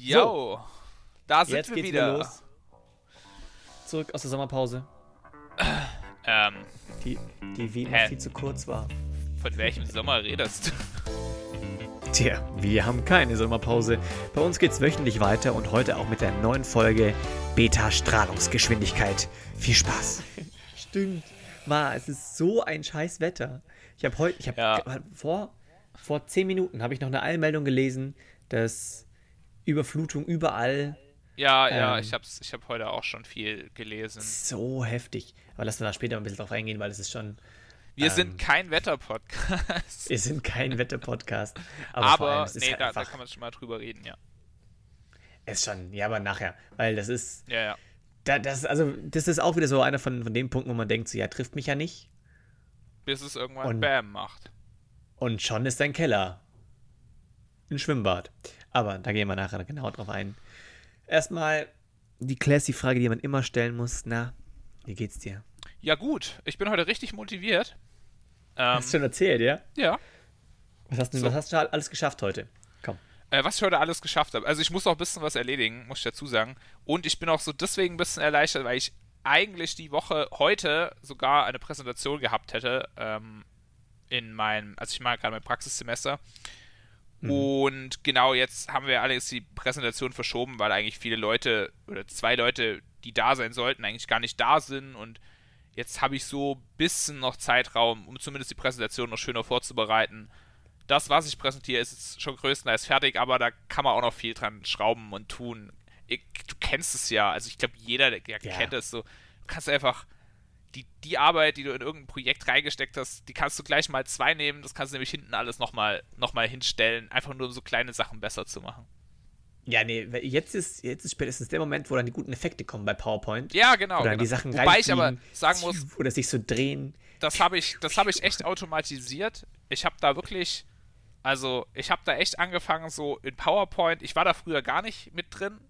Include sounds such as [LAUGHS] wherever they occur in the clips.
Yo, da sind Jetzt wir geht's wieder. los. Zurück aus der Sommerpause, [CLEARS THROAT] Ähm, die, die wie immer Hä? viel zu kurz war. von welchem Sommer redest du? Tja, wir haben keine Sommerpause. Bei uns geht's wöchentlich weiter und heute auch mit der neuen Folge Beta-Strahlungsgeschwindigkeit. Viel Spaß. [LAUGHS] Stimmt. Ma, es ist so ein scheiß Wetter. Ich habe heute, ich habe Ja. vor, vor zehn Minuten habe ich noch eine Eilmeldung gelesen, dass Überflutung überall Ja, ja, Ähm. ich hab's, ich hab heute auch schon viel gelesen. so heftig. Aber lassen wir da später ein bisschen drauf eingehen, weil es ist schon, Wir ähm, sind kein Wetterpodcast. wir sind kein Wetter-Podcast. Aber, vor allem, Aber, es ist nee, halt da, da einfach, kann man schon mal drüber reden, ja. ist schon, ja, aber nachher, weil das ist, Ja, ja. Da, das, also, das ist auch wieder so einer von, von den Punkten, wo man denkt, so, ja, trifft mich ja nicht. Bis es irgendwann Und- Bam macht. Und schon ist dein Keller ein Schwimmbad. Aber da gehen wir nachher genau drauf ein. Erstmal die classy Frage, die man immer stellen muss. Na, wie geht's dir? Ja, gut, ich bin heute richtig motiviert. Ähm, Hast du schon erzählt, ja? ja. Was hast du, So. was hast du alles geschafft heute? Komm. Äh, was ich heute alles geschafft habe. Also ich muss noch ein bisschen was erledigen, muss ich dazu sagen. Und ich bin auch so deswegen ein bisschen erleichtert, weil ich eigentlich die Woche heute sogar eine Präsentation gehabt hätte ähm, in meinem, also ich mache gerade mein Praxissemester. Und genau jetzt haben wir allerdings die Präsentation verschoben, weil eigentlich viele Leute oder zwei Leute, die da sein sollten, eigentlich gar nicht da sind. Und jetzt habe ich so ein bisschen noch Zeitraum, um zumindest die Präsentation noch schöner vorzubereiten das, was ich präsentiere, ist jetzt schon größtenteils fertig, aber da kann man auch noch viel dran schrauben und tun. Ich, du kennst es ja, also ich glaube, jeder der, der Ja. kennt es so. Du kannst einfach die, die Arbeit, die du in irgendein Projekt reingesteckt hast, die kannst du gleich mal zwei nehmen, das kannst du nämlich hinten alles nochmal noch mal hinstellen, einfach nur um so kleine Sachen besser zu machen. Ja, nee, jetzt ist, jetzt ist spätestens der Moment, wo dann die guten Effekte kommen bei PowerPoint. Ja, genau. Dann genau. die Sachen Wobei ich aber sagen muss, Oder sich so drehen. das habe ich, das habe ich echt automatisiert. Ich habe da wirklich, also ich habe da echt angefangen so in PowerPoint. Ich war da früher gar nicht mit drin,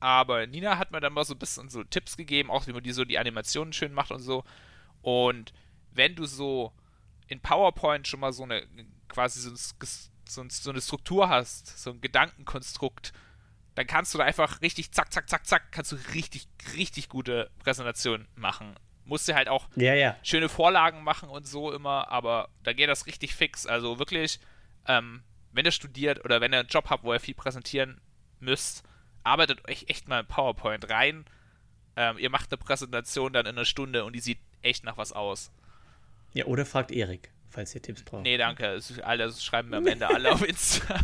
aber Nina hat mir dann mal so ein bisschen so Tipps gegeben, auch wie man die so die Animationen schön macht und so. Und wenn du so in PowerPoint schon mal so eine quasi so, ein, so, ein, so eine Struktur hast, so ein Gedankenkonstrukt, dann kannst du da einfach richtig zack, zack, zack, zack, kannst du richtig, richtig gute Präsentationen machen. Musst du halt auch Ja, ja. schöne Vorlagen machen und so immer, aber da geht das richtig fix. Also wirklich, ähm, wenn ihr studiert oder wenn ihr einen Job habt, wo ihr viel präsentieren müsst, arbeitet euch echt mal in PowerPoint rein. Ähm, ihr macht eine Präsentation dann in einer Stunde und die sieht echt nach was aus. Ja, oder fragt Erik, falls ihr Tipps braucht. Nee, danke. Alle, das schreiben mir am Ende alle auf [LAUGHS] Insta.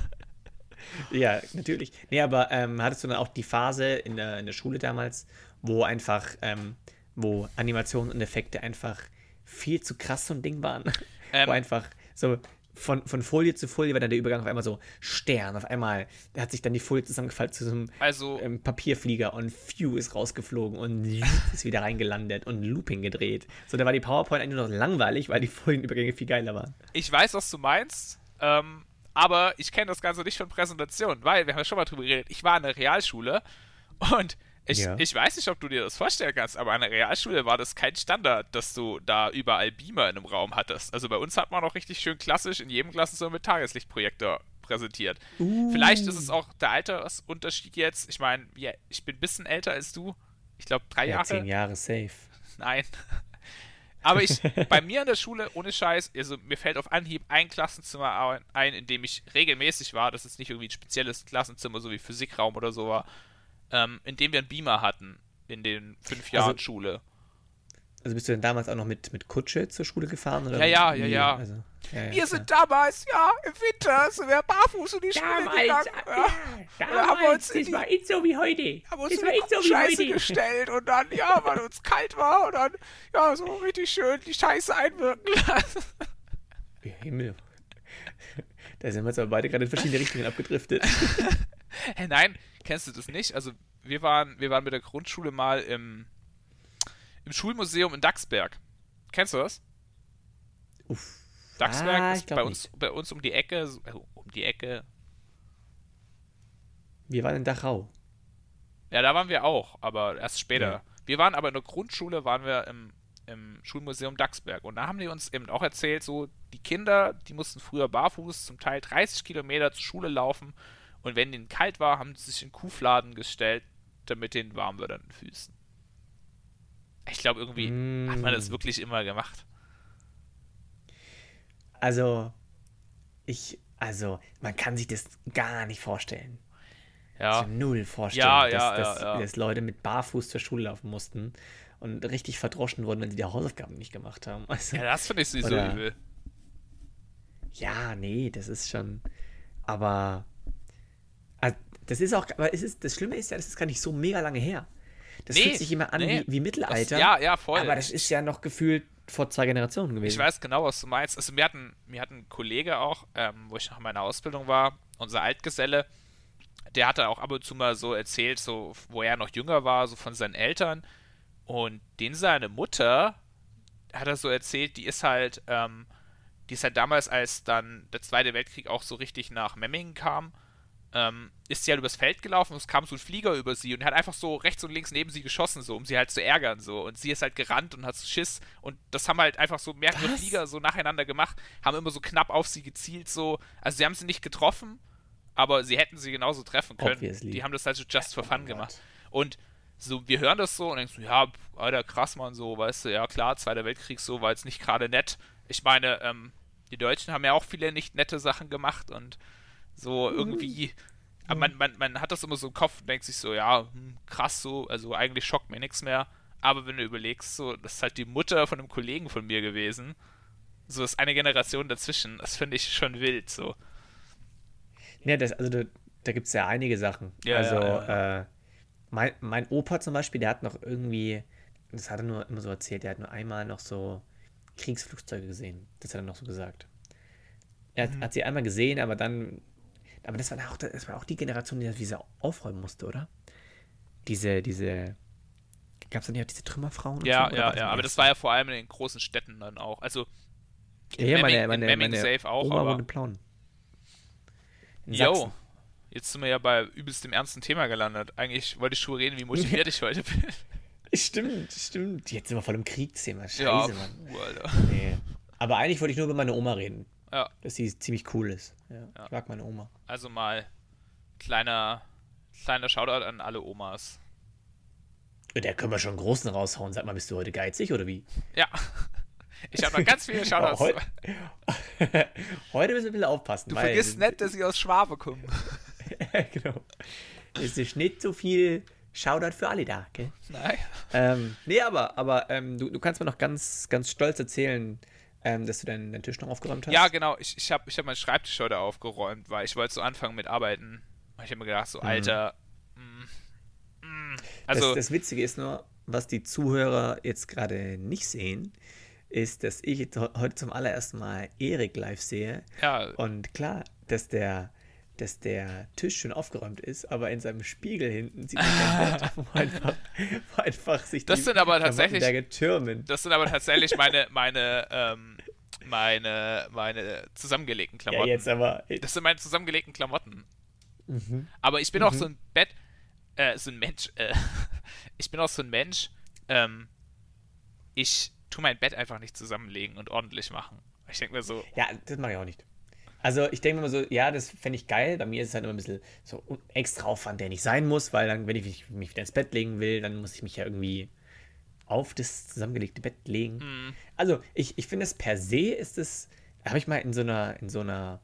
Ja, natürlich. Nee, aber ähm, hattest du dann auch die Phase in der, in der Schule damals, wo einfach, ähm, wo Animationen und Effekte einfach viel zu krass so ein Ding waren? [LAUGHS] Ähm. wo einfach so von, von Folie zu Folie war dann der Übergang auf einmal so Stern, auf einmal da hat sich dann die Folie zusammengefallen zu so einem Also, ähm, Papierflieger und Phew ist rausgeflogen und [LAUGHS] ist wieder reingelandet und Looping gedreht. So, da war die PowerPoint eigentlich nur noch langweilig, weil die Folienübergänge viel geiler waren. ich weiß, was du meinst, ähm, aber ich kenne das Ganze nicht von Präsentationen, weil, wir haben ja schon mal drüber geredet, ich war in der Realschule und ich, Ja. ich weiß nicht, ob du dir das vorstellen kannst, aber an der Realschule war das kein Standard, dass du da überall Beamer in einem Raum hattest. Also bei uns hat man auch richtig schön klassisch in jedem Klassenzimmer mit Tageslichtprojektor präsentiert. Vielleicht ist es auch der Altersunterschied jetzt. Ich meine, ja, ich bin ein bisschen älter als du. Ich glaube, drei Ja, Jahre. zehn Jahre safe. Nein. [LAUGHS] Aber ich, [LAUGHS] bei mir in der Schule, ohne Scheiß, also mir fällt auf Anhieb ein Klassenzimmer ein- ein, in dem ich regelmäßig war. Das ist nicht irgendwie ein spezielles Klassenzimmer, so wie Physikraum oder so war. Ähm, in dem wir einen Beamer hatten in den fünf Jahren Also- Schule. Also bist du denn damals auch noch mit, mit Kutsche zur Schule gefahren? Oder Ja, ja, ja, wie? ja. Also, ja, ja Wir sind damals, ja, im Winter sind wir barfuß in die Schule gegangen. Ja. Da haben wir uns in die- nicht so wie heute. haben uns in die Scheiße gestellt und dann, ja, weil uns kalt war und dann, ja, so richtig schön die Scheiße einwirken lassen. Himmel. Da sind wir jetzt aber beide gerade in verschiedene Richtungen abgedriftet. [LAUGHS] Hä, [LAUGHS] nein, kennst du das nicht? Also, wir waren, wir waren mit der Grundschule mal im, im Schulmuseum in Dachsberg. Kennst du das? Uff. Dachsberg Ah, ist bei uns, bei uns um die Ecke, äh, um die Ecke. Wir waren in Dachau. Ja, da waren wir auch, aber erst später. Ja. Wir waren aber in der Grundschule, waren wir im, im Schulmuseum Dachsberg. Und da haben die uns eben auch erzählt, so, die Kinder, die mussten früher barfuß zum Teil 30 Kilometer zur Schule laufen Und wenn denen kalt war, haben sie sich in Kuhfladen gestellt, damit denen warm wird an den Füßen. Ich glaube, irgendwie mm. hat man das wirklich immer gemacht. Also, ich, also, man kann sich das gar nicht vorstellen. Ja. Also null vorstellen, ja, dass, ja, dass, ja, dass, Leute mit Barfuß zur Schule laufen mussten und richtig verdroschen wurden, wenn sie die Hausaufgaben nicht gemacht haben. Also, ja, das finde ich sowieso übel. Ja, nee, das ist schon. Aber. Das ist auch. Aber es ist, das Schlimme ist ja, das ist gar nicht so mega lange her. Das nee, fühlt sich immer an nee, wie, wie, Mittelalter. Das, ja, ja, voll. Aber das ist ja noch gefühlt vor zwei Generationen gewesen. Ich weiß genau, was du meinst. Also, mir hatten, mir hatten ein Kollege auch, ähm, wo ich noch in meiner Ausbildung war, unser Altgeselle, der hatte auch ab und zu mal so erzählt, so, wo er noch jünger war, so von seinen Eltern. Und den seine Mutter, hat er so erzählt, die ist halt, ähm, die ist halt damals, als dann der Zweite Weltkrieg auch so richtig nach Memmingen kam, ähm, ist sie halt übers Feld gelaufen und es kam so ein Flieger über sie und hat einfach so rechts und links neben sie geschossen, so, um sie halt zu ärgern, so. Und sie ist halt gerannt und hat so Schiss und das haben halt einfach so mehrere Was? Flieger so nacheinander gemacht, haben immer so knapp auf sie gezielt, so. Also sie haben sie nicht getroffen, aber sie hätten sie genauso treffen können. Obviously. Die haben das halt so just for fun oh gemacht. Und so, wir hören das so und denkst, ja, Alter, krass, man, so, weißt du, ja klar, Zweiter Weltkrieg so war jetzt nicht gerade nett. Ich meine, ähm, die Deutschen haben ja auch viele nicht nette Sachen gemacht und so mhm. irgendwie. Mhm. Aber man, man, man hat das immer so im Kopf und denkt sich so, ja, hm, krass so, also eigentlich schockt mir nichts mehr. Aber wenn du überlegst, so, das ist halt die Mutter von einem Kollegen von mir gewesen. So ist eine Generation dazwischen. Das finde ich schon wild, so. Ja, das, also da, da gibt es ja einige Sachen. Ja, also, ja, ja. Äh, mein, mein Opa zum Beispiel, der hat noch irgendwie, das hat er nur immer so erzählt, der hat nur einmal noch so Kriegsflugzeuge gesehen. Das hat er noch so gesagt. Er mhm. hat, sie einmal gesehen, aber dann, aber das war auch, das war auch die Generation, die diese aufräumen musste, oder? Diese, diese, gab es dann ja diese Trümmerfrauen? Ja, so, ja, ja, aber das war ja vor allem in den großen Städten dann auch. Also, in ja, Memming, meine, meine, meine Safe auch, Oma aber... Plauen. Jo, jetzt sind wir ja bei übelst dem ernsten Thema gelandet. Eigentlich wollte ich schon reden, wie motiviert ich heute bin. [LAUGHS] Stimmt, stimmt. Jetzt sind wir voll im Kriegsthema. Scheiße, ja, Mann. Puh. Nee. Aber eigentlich wollte ich nur über meine Oma reden. Ja. Dass sie ziemlich cool ist. Ja, ja. Ich mag meine Oma. Also mal kleiner, kleiner Shoutout an alle Omas. Der können wir schon einen großen raushauen. Sag mal, bist du heute geizig oder wie? Ja. Ich habe noch ganz viele [LAUGHS] Shoutouts. heute, [LAUGHS] heute müssen wir ein bisschen aufpassen. Du vergisst nicht, dass ich aus Schwabe komme. [LAUGHS] genau. Es ist nicht so viel Shoutout für alle da, gell? Nein. Ähm, nee, aber, aber ähm, du, du kannst mir noch ganz, ganz stolz erzählen, ähm, dass du deinen, deinen, Tisch noch aufgeräumt hast. Ja, genau. Ich, ich habe ich hab meinen Schreibtisch heute aufgeräumt, weil ich wollte so anfangen mit Arbeiten. Ich habe mir gedacht, so, mhm. Alter. Mm, mm, also, das, das Witzige ist nur, was die Zuhörer jetzt gerade nicht sehen, ist, dass ich heute zum allerersten Mal Erik live sehe. Ja. Und klar, dass der dass der Tisch schon aufgeräumt ist, aber in seinem Spiegel hinten sieht man [LAUGHS] wo einfach, einfach sich das die sind aber tatsächlich türmen. Das sind aber tatsächlich meine meine ähm, meine meine zusammengelegten Klamotten. Ja, jetzt aber das sind meine zusammengelegten Klamotten. Mhm. Aber ich bin mhm. auch so ein Bett äh, so ein Mensch äh, [LAUGHS] ich bin auch so ein Mensch ähm, ich tue mein Bett einfach nicht zusammenlegen und ordentlich machen. Ich denke mir so Ja, das mache ich auch nicht. Also ich denke mir so, ja, das fände ich geil. Bei mir ist es halt immer ein bisschen so extra Aufwand, der nicht sein muss, weil dann, wenn ich mich wieder ins Bett legen will, dann muss ich mich ja irgendwie auf das zusammengelegte Bett legen. Mhm. Also ich, ich finde es per se ist es, habe ich mal in so einer, in so einer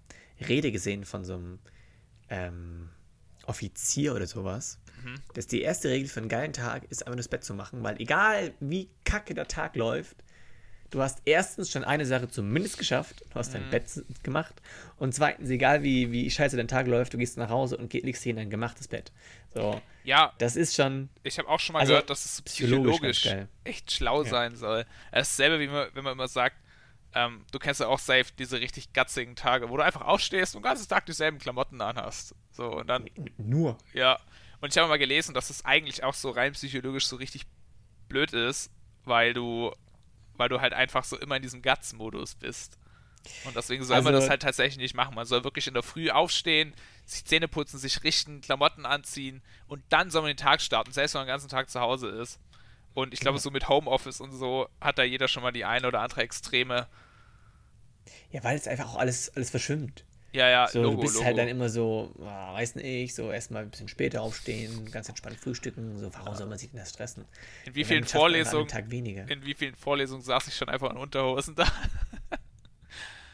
Rede gesehen von so einem ähm, Offizier oder sowas, mhm. dass die erste Regel für einen geilen Tag ist, einfach nur das Bett zu machen, weil egal wie kacke der Tag läuft, du hast erstens schon eine Sache zumindest geschafft, du hast dein mhm. Bett gemacht und zweitens, egal wie, wie scheiße dein Tag läuft, du gehst nach Hause und legst dir in dein gemachtes Bett. So, ja. Das ist schon. Ich habe auch schon mal also, gehört, dass es psychologisch, psychologisch echt schlau ja. sein soll. Es ist dasselbe, wie man, wenn man immer sagt, ähm, du kennst ja auch safe diese richtig gatzigen Tage, wo du einfach aufstehst und den ganzen Tag dieselben Klamotten anhast. So, und dann. Nur. Ja. Und ich habe mal gelesen, dass es eigentlich auch so rein psychologisch so richtig blöd ist, weil du weil du halt einfach so immer in diesem Guts-Modus bist. Und deswegen soll also, man das halt tatsächlich nicht machen. Man soll wirklich in der Früh aufstehen, sich Zähne putzen, sich richten, Klamotten anziehen und dann soll man den Tag starten, selbst wenn man den ganzen Tag zu Hause ist. Und ich glaube, ja. so mit Homeoffice und so hat da jeder schon mal die eine oder andere Extreme. Ja, weil es einfach auch alles, alles verschwimmt. Ja, ja, so, Logo, du bist Logo. halt dann immer so, ah, weiß nicht, so erstmal ein bisschen später aufstehen, ganz entspannt frühstücken, so, warum soll man sich denn das stressen? in wie Und vielen Vorlesungen, Tag weniger. in wie vielen Vorlesungen saß ich schon einfach in Unterhosen da? [LAUGHS]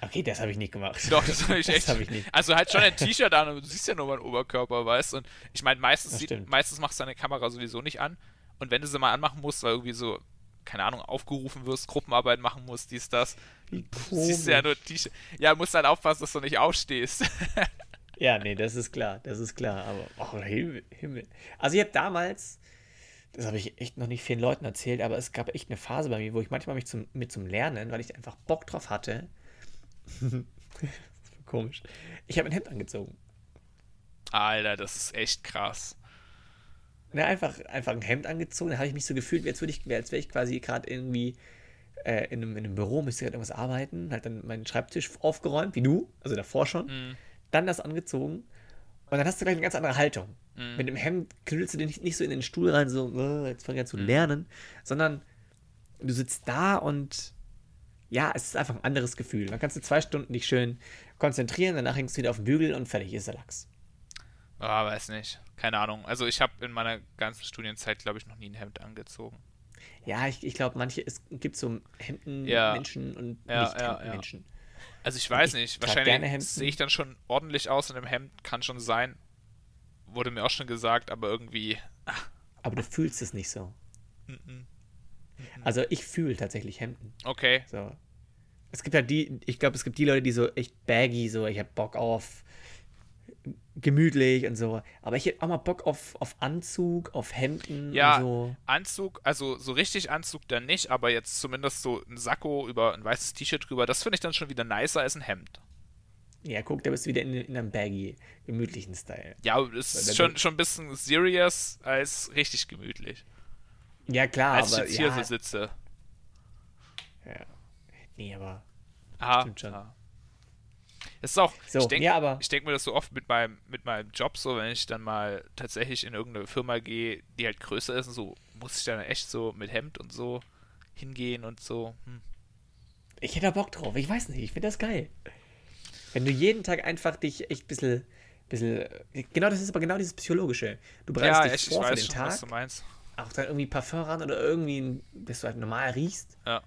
Okay, das habe ich nicht gemacht. Doch, das habe ich [LAUGHS] echt. Das habe ich nicht. Also halt schon ein [LAUGHS] T-Shirt an, aber du siehst ja nur meinen Oberkörper, weißt du? Und ich meine, meistens, sieht, meistens machst du deine Kamera sowieso nicht an. Und wenn du sie mal anmachen musst, weil irgendwie so, keine Ahnung, aufgerufen wirst, Gruppenarbeit machen musst, dies, das, Wie siehst du ja komisch. nur T-Shirt. Ja, musst halt aufpassen, dass du nicht aufstehst. [LAUGHS] Ja, nee, das ist klar, das ist klar. Aber, oh, Himmel, Himmel. Also ich habe damals, das habe ich echt noch nicht vielen Leuten erzählt, aber es gab echt eine Phase bei mir, wo ich manchmal mich zum, mit zum Lernen, weil ich einfach Bock drauf hatte. [LAUGHS] komisch. Ich habe ein Hemd angezogen. Alter, das ist echt krass. Ne, einfach, einfach ein Hemd angezogen, da habe ich mich so gefühlt, als, würde ich, als wäre ich quasi gerade irgendwie äh, in, einem, in einem Büro, müsste gerade irgendwas arbeiten, halt dann meinen Schreibtisch aufgeräumt, wie du, also davor schon, Mhm. dann das angezogen und dann hast du gleich eine ganz andere Haltung. Mhm. Mit dem Hemd knüllst du dir nicht, nicht so in den Stuhl rein, so, äh, jetzt fange ich an Mhm. zu lernen, sondern du sitzt da und ja, es ist einfach ein anderes Gefühl. Dann kannst du zwei Stunden dich schön konzentrieren, danach hängst du wieder auf dem Bügel und fertig ist der Lachs. Ah, weiß nicht. Keine Ahnung. Also ich habe in meiner ganzen Studienzeit, glaube ich, noch nie ein Hemd angezogen. Ja, ich, ich glaube, manche, es gibt so Ja. Hemden-Menschen und Ja, nicht ja. Also ich weiß Ich nicht. Wahrscheinlich sehe ich dann schon ordentlich aus in einem Hemd. Kann schon sein. Wurde mir auch schon gesagt, aber irgendwie. Aber du fühlst es nicht so. mhm. Also ich fühle tatsächlich Hemden. Okay. So. Es gibt halt die, ich glaube, es gibt die Leute, die so echt baggy, so, ich hab Bock auf gemütlich und so. Aber ich hätte auch mal Bock auf, auf Anzug, auf Hemden Ja, und so. Anzug, also so richtig Anzug dann nicht, aber jetzt zumindest so ein Sakko über ein weißes T-Shirt drüber, das finde ich dann schon wieder nicer als ein Hemd. Ja, guck, da bist du wieder in, in einem baggy, gemütlichen Style. Ja, es ist schon, schon ein bisschen serious als richtig gemütlich. Ja, klar, als ich aber jetzt hier ja, so sitze. ja. Nee, aber Aha. Stimmt schon. ja. Es ist auch, So, ich denke ja, denk mir das so oft mit meinem, mit meinem Job so, wenn ich dann mal tatsächlich in irgendeine Firma gehe, die halt größer ist und so, muss ich dann echt so mit Hemd und so hingehen und so. Hm. ich hätte da Bock drauf. Ich weiß nicht, ich finde das geil. Wenn du jeden Tag einfach dich echt ein bisschen, bisschen. Genau, das ist aber genau dieses Psychologische. Du bereitest Ja, dich echt, vor für den schon, Tag, du meinst. auch dann irgendwie Parfum ran oder irgendwie, dass du halt normal riechst. Ja.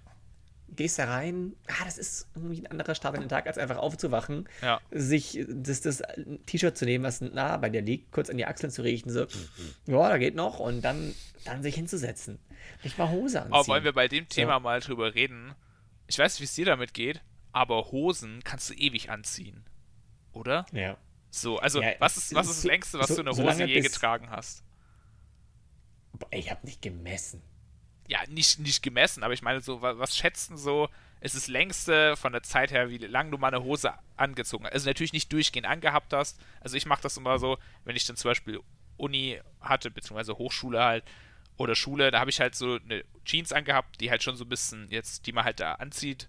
Gehst da rein, ah, das ist irgendwie ein anderer Start in den Tag, als einfach aufzuwachen, Ja. sich das, das T-Shirt zu nehmen, was nah bei dir liegt, kurz an die Achseln zu riechen, so, ja, da geht noch, und dann, dann sich hinzusetzen. Nicht mal Hose anziehen. Aber wollen wir bei dem So. Thema mal drüber reden? Ich weiß nicht, wie es dir damit geht, aber Hosen kannst du ewig anziehen. Oder? Ja. So, also Ja, was ist, was ist das so- längste, was so- du in der Hose je getragen hast? Ich habe nicht gemessen. Ja, nicht, nicht gemessen, aber ich meine so, was, was schätzen so, ist das längste von der Zeit her, wie lange du mal eine Hose angezogen hast? Also natürlich nicht durchgehend angehabt hast. Also ich mache das immer so, wenn ich dann zum Beispiel Uni hatte, beziehungsweise Hochschule halt, oder Schule, da habe ich halt so eine Jeans angehabt, die halt schon so ein bisschen jetzt, die man halt da anzieht.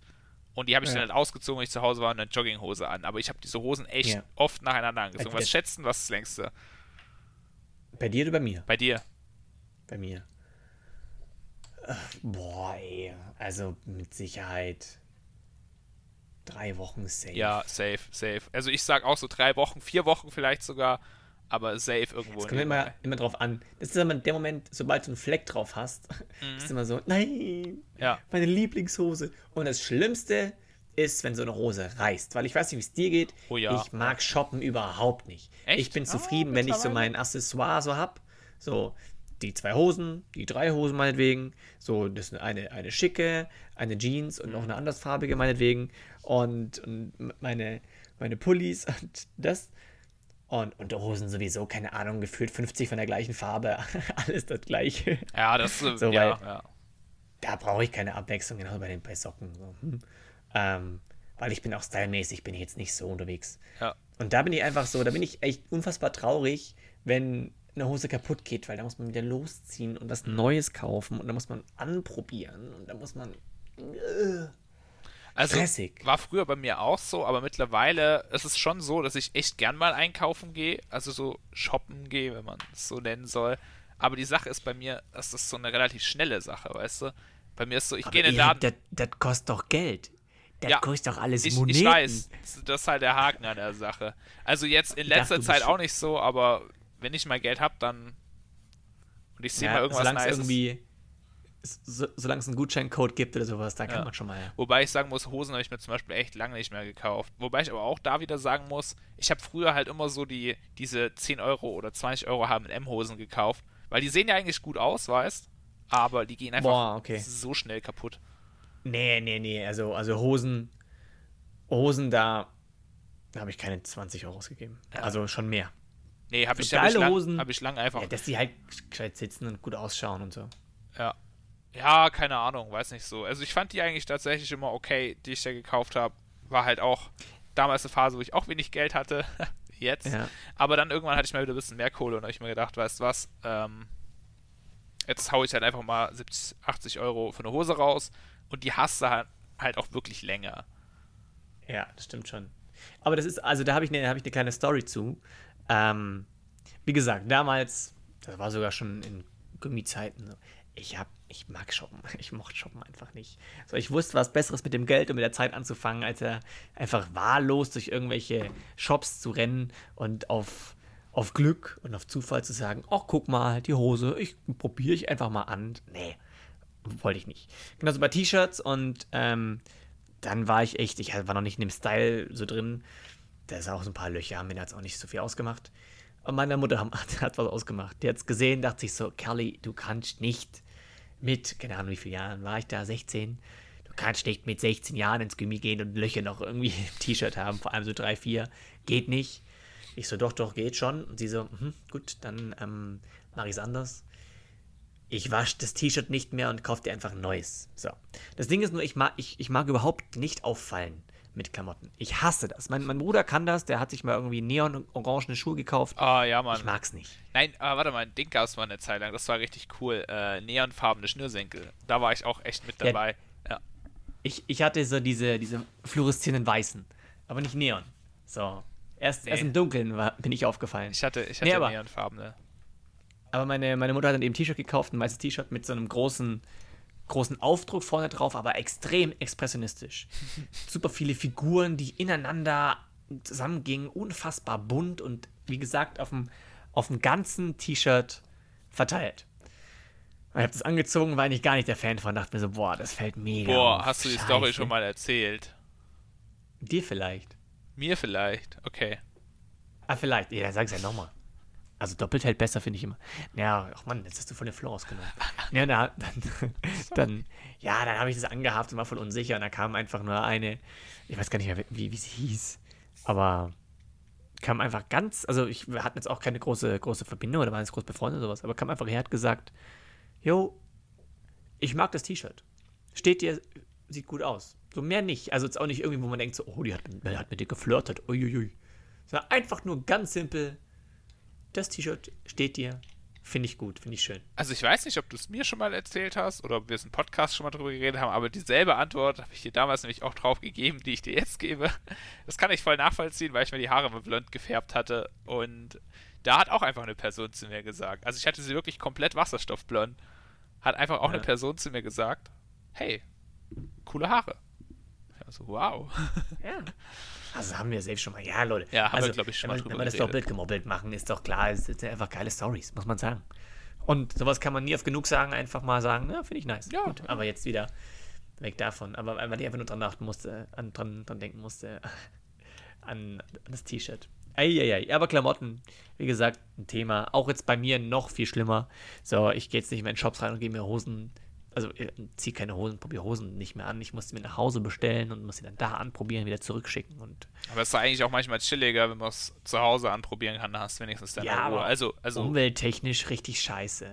Und die habe ich Ja. dann halt ausgezogen, wenn ich zu Hause war, und eine Jogginghose an. Aber ich habe diese Hosen echt Ja. oft nacheinander angezogen. Also Was schätzen, was ist das längste? Bei dir oder bei mir? Bei dir? Bei mir. Boah, ey. Also mit Sicherheit drei Wochen safe. Ja, safe, safe. Also ich sag auch so drei Wochen, vier Wochen vielleicht sogar, aber safe irgendwo. Es kommt immer, immer drauf an. Das ist immer der Moment, sobald du einen Fleck drauf hast, ist immer so, nein, Ja. meine Lieblingshose. Und das Schlimmste ist, wenn so eine Hose reißt. Weil ich weiß nicht, wie es dir geht. Oh ja. Ich mag Shoppen überhaupt nicht. Echt? Ich bin Ah, zufrieden, wenn ich so mein Accessoire so hab. So die zwei Hosen, die drei Hosen meinetwegen. So, das eine, eine schicke, eine Jeans und noch eine andersfarbige meinetwegen. Und, und meine, meine Pullis und das. Und Unterhosen sowieso, keine Ahnung, gefühlt 50 von der gleichen Farbe. [LAUGHS] Alles das gleiche. Ja, das äh, So, ja, weil- ja. Da brauche ich keine Abwechslung, genau bei den bei Socken. So. Hm. Ähm, weil ich bin auch stylmäßig, bin ich jetzt nicht so unterwegs. ja. Und da bin ich einfach so, da bin ich echt unfassbar traurig, wenn eine Hose kaputt geht, weil da muss man wieder losziehen und was Neues kaufen und da muss man anprobieren und da muss man. Äh, Also Stressig. war früher bei mir auch so, aber mittlerweile ist es schon so, dass ich echt gern mal einkaufen gehe, also so shoppen gehe, wenn man es so nennen soll. Aber die Sache ist bei mir, das ist so eine relativ schnelle Sache, weißt du? Bei mir ist so, ich gehe in den Laden. das, das kostet doch Geld. Der Ja, kostet doch alles Ich, Moneten. ich weiß, das ist halt der Haken an der Sache. Also jetzt in dachte, letzter bist Zeit auch nicht so, aber wenn ich mal Geld habe, dann und ich sehe Ja, mal irgendwas solange es Nices. irgendwie, so, solange es einen Gutscheincode gibt oder sowas, da kann Ja. man schon mal. Wobei ich sagen muss, Hosen habe ich mir zum Beispiel echt lange nicht mehr gekauft. Wobei ich aber auch da wieder sagen muss, ich habe früher halt immer so die diese 10 Euro oder 20 Euro H&M-Hosen gekauft, weil die sehen ja eigentlich gut aus, weißt, aber die gehen einfach Boah, okay. so schnell kaputt. Nee, nee, nee. Also, also Hosen, Hosen, da, da habe ich keine 20 Euro ausgegeben. Ja. Also schon mehr. Nee, habe So ich, hab ich, geile lang, Hosen. hab ich lang einfach Ja, dass die halt gescheit sitzen und gut ausschauen und so. Ja. Ja, keine Ahnung, weiß nicht so. Also ich fand die eigentlich tatsächlich immer okay, die ich da gekauft habe. War halt auch damals eine Phase, wo ich auch wenig Geld hatte. [LAUGHS] Jetzt. Ja. Aber dann irgendwann hatte ich mal wieder ein bisschen mehr Kohle und habe ich mir gedacht, weißt du was, ähm, jetzt hau ich halt einfach mal 70, 80 Euro für eine Hose raus und die hast du halt, halt auch wirklich länger. Ja, das stimmt schon. Aber das ist, also da habe ich eine hab ich eine kleine Story zu. Ähm, wie gesagt, damals, das war sogar schon in Gummizeiten so. Ich hab, ich mag shoppen. [LAUGHS] Ich mochte shoppen einfach nicht. So, ich wusste was Besseres mit dem Geld und mit der Zeit anzufangen, als einfach wahllos durch irgendwelche Shops zu rennen und auf, auf Glück und auf Zufall zu sagen, ach, guck mal, die Hose, ich probiere ich einfach mal an. Nee, wollte ich nicht. Genauso bei T-Shirts und ähm, dann war ich echt, ich war noch nicht in dem Style so drin. Da ist auch so ein paar Löcher, mir hat es auch nicht so viel ausgemacht. Und meine Mutter [LAUGHS] hat, hat was ausgemacht. Die hat es gesehen, dachte sich so, Kelly, du kannst nicht mit, keine Ahnung, wie viele Jahren war ich da, 16? Du kannst nicht mit 16 Jahren ins Gummi gehen und Löcher noch irgendwie [LAUGHS] im T-Shirt haben, vor allem so drei, vier. Geht nicht. Ich so, doch, doch, geht schon. Und sie so, mhm, gut, dann ähm, mache ich es anders ich wasche das T-Shirt nicht mehr und kaufe dir einfach ein neues. So. Das Ding ist nur, ich mag, ich, ich mag überhaupt nicht auffallen mit Klamotten. Ich hasse das. Mein, mein Bruder kann das, der hat sich mal irgendwie neon-orangene Schuhe gekauft. Ah, ja, Mann. Ich mag's nicht. Nein, aber warte mal, ein Ding gab es mal eine Zeit lang, das war richtig cool. Äh, neonfarbene Schnürsenkel. Da war ich auch echt mit Ja. dabei. Ja. Ich, ich hatte so diese, diese fluoreszierenden Weißen, aber nicht neon. So. Erst, Nee. erst im Dunkeln war, bin ich aufgefallen. Ich hatte, ich Nee, hatte aber- neonfarbene. Aber meine, meine Mutter hat dann eben ein T-Shirt gekauft, ein weißes T-Shirt mit so einem großen, großen Aufdruck vorne drauf, aber extrem expressionistisch. [LAUGHS] Super viele Figuren, die ineinander zusammengingen, unfassbar bunt und wie gesagt auf dem, auf dem ganzen T-Shirt verteilt. Ich habe das angezogen, war eigentlich gar nicht der Fan von, dachte mir so, boah, das fällt mega. Boah, auf. hast du die Scheiße. Story schon mal erzählt? Dir vielleicht. Mir vielleicht. Okay. Ah, vielleicht. Ja, dann sag's ja nochmal. Also doppelt hält besser, finde ich immer. Ja, ach Mann, jetzt hast du von der Floor ausgenommen. [LAUGHS] Ja, na, dann, [LAUGHS] dann, ja, dann habe ich das angehabt und war voll unsicher. Und da kam einfach nur eine, ich weiß gar nicht mehr, wie, wie sie hieß, aber kam einfach ganz, also ich, wir hatten jetzt auch keine große, große Verbindung oder waren jetzt groß befreundet oder sowas, aber kam einfach her, hat gesagt, yo, ich mag das T-Shirt. Steht dir, sieht gut aus. So mehr nicht. Also jetzt auch nicht irgendwie, wo man denkt so, oh, die hat, die hat mit dir geflirtet. Uiuiui. Sondern einfach nur ganz simpel, das T-Shirt steht dir, finde ich gut, finde ich schön. Also ich weiß nicht, ob du es mir schon mal erzählt hast oder ob wir es im Podcast schon mal drüber geredet haben, aber dieselbe Antwort habe ich dir damals nämlich auch drauf gegeben, die ich dir jetzt gebe. Das kann ich voll nachvollziehen, weil ich mir die Haare mit blond gefärbt hatte und da hat auch einfach eine Person zu mir gesagt, also ich hatte sie wirklich komplett wasserstoffblond, hat einfach auch Ja. eine Person zu mir gesagt, hey, coole Haare. Also wow. Ja. [LAUGHS] Also haben wir selbst schon mal. Ja, Leute. Ja, haben wir, also, glaub ich, schon wenn mal wir, drüber Wenn wir das doppelt gemobbelt machen, ist doch klar, es sind einfach geile Stories, muss man sagen. Und sowas kann man nie oft genug sagen, einfach mal sagen, ja, finde ich nice. Ja. Gut, aber jetzt wieder weg davon. Aber weil ich einfach nur dran achten musste, an, dran, dran denken musste, [LAUGHS] an, an das T-Shirt. Eieiei, aber Klamotten, wie gesagt, ein Thema. Auch jetzt bei mir noch viel schlimmer. So, ich gehe jetzt nicht mehr in Shops rein und gehe mir Hosen, also äh, ziehe keine Hosen, probiere Hosen nicht mehr an. Ich muss sie mir nach Hause bestellen und muss sie dann da anprobieren, wieder zurückschicken. Und Aber es ist eigentlich auch manchmal chilliger, wenn man es zu Hause anprobieren kann, da hast du wenigstens deine Ja, Ruhe. Also, also umwelttechnisch richtig scheiße.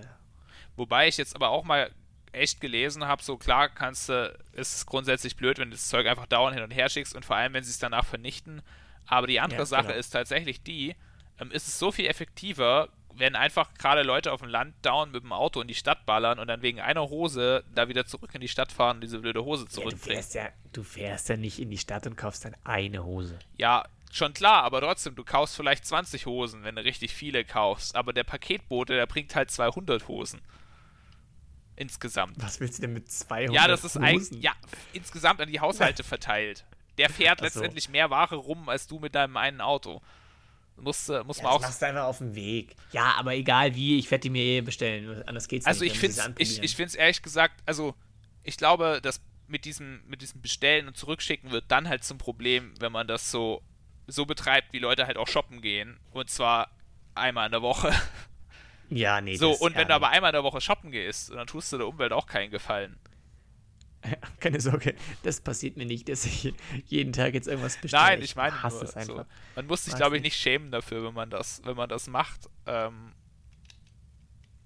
Wobei ich jetzt aber auch mal echt gelesen habe, so klar kannst du, ist es grundsätzlich blöd, wenn du das Zeug einfach dauernd hin und her schickst und vor allem, wenn sie es danach vernichten. Aber die andere Ja, Sache genau. ist tatsächlich die, ähm, ist es so viel effektiver, wenn einfach gerade Leute auf dem Land dauernd mit dem Auto in die Stadt ballern und dann wegen einer Hose da wieder zurück in die Stadt fahren und diese blöde Hose Ja, du, zurückbringen. fährst ja, du fährst ja nicht in die Stadt und kaufst dann eine Hose. Ja, schon klar, aber trotzdem, du kaufst vielleicht 20 Hosen, wenn du richtig viele kaufst, aber der Paketbote, der bringt halt 200 Hosen. Insgesamt. Was willst du denn mit 200 Ja, das ist Hosen? eigentlich, ja, insgesamt an die Haushalte [LAUGHS] verteilt. Der fährt so. letztendlich mehr Ware rum als du mit deinem einen Auto. Muss, äh, muss Ja, man das auch. machst du einfach auf dem Weg. Ja, aber egal wie, ich werde die mir eh bestellen. Anders geht's Also nicht. ich dann muss finde ich, ich find's ehrlich gesagt, also ich glaube, dass mit diesem, mit diesem Bestellen und Zurückschicken wird dann halt zum Problem, wenn man das so, so betreibt, wie Leute halt auch shoppen gehen. Und zwar einmal in der Woche. Ja, nee. So, das- und wenn du aber einmal in der Woche shoppen gehst, dann tust du der Umwelt auch keinen Gefallen. Keine Sorge, das passiert mir nicht, dass ich jeden Tag jetzt irgendwas bestelle. Nein, ich meine, hasse nur, es einfach. so. man muss sich, glaube ich, nicht. schämen dafür, wenn man das, wenn man das macht. Ähm,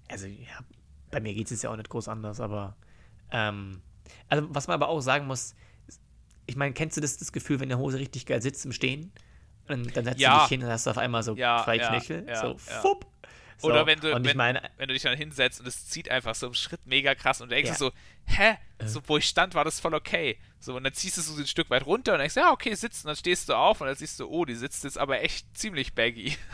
Also, ja, bei mir geht es ja auch nicht groß anders, aber. Ähm, also, was man aber auch sagen muss, ich meine, kennst du das, das Gefühl, wenn eine Hose richtig geil sitzt im Stehen? Und dann setzt Ja. du dich hin und hast auf einmal so Ja, zwei ja, Knöchel. ja, so, ja. fupp. So, Oder wenn du, wenn, meine, wenn du dich dann hinsetzt und es zieht einfach so im Schritt mega krass und du denkst Ja. so, hä? So, wo ich stand, war das voll okay. So, und dann ziehst du so ein Stück weit runter und denkst, ja, okay, sitzt. Und dann stehst du auf und dann siehst du, oh, die sitzt jetzt aber echt ziemlich baggy. [LAUGHS]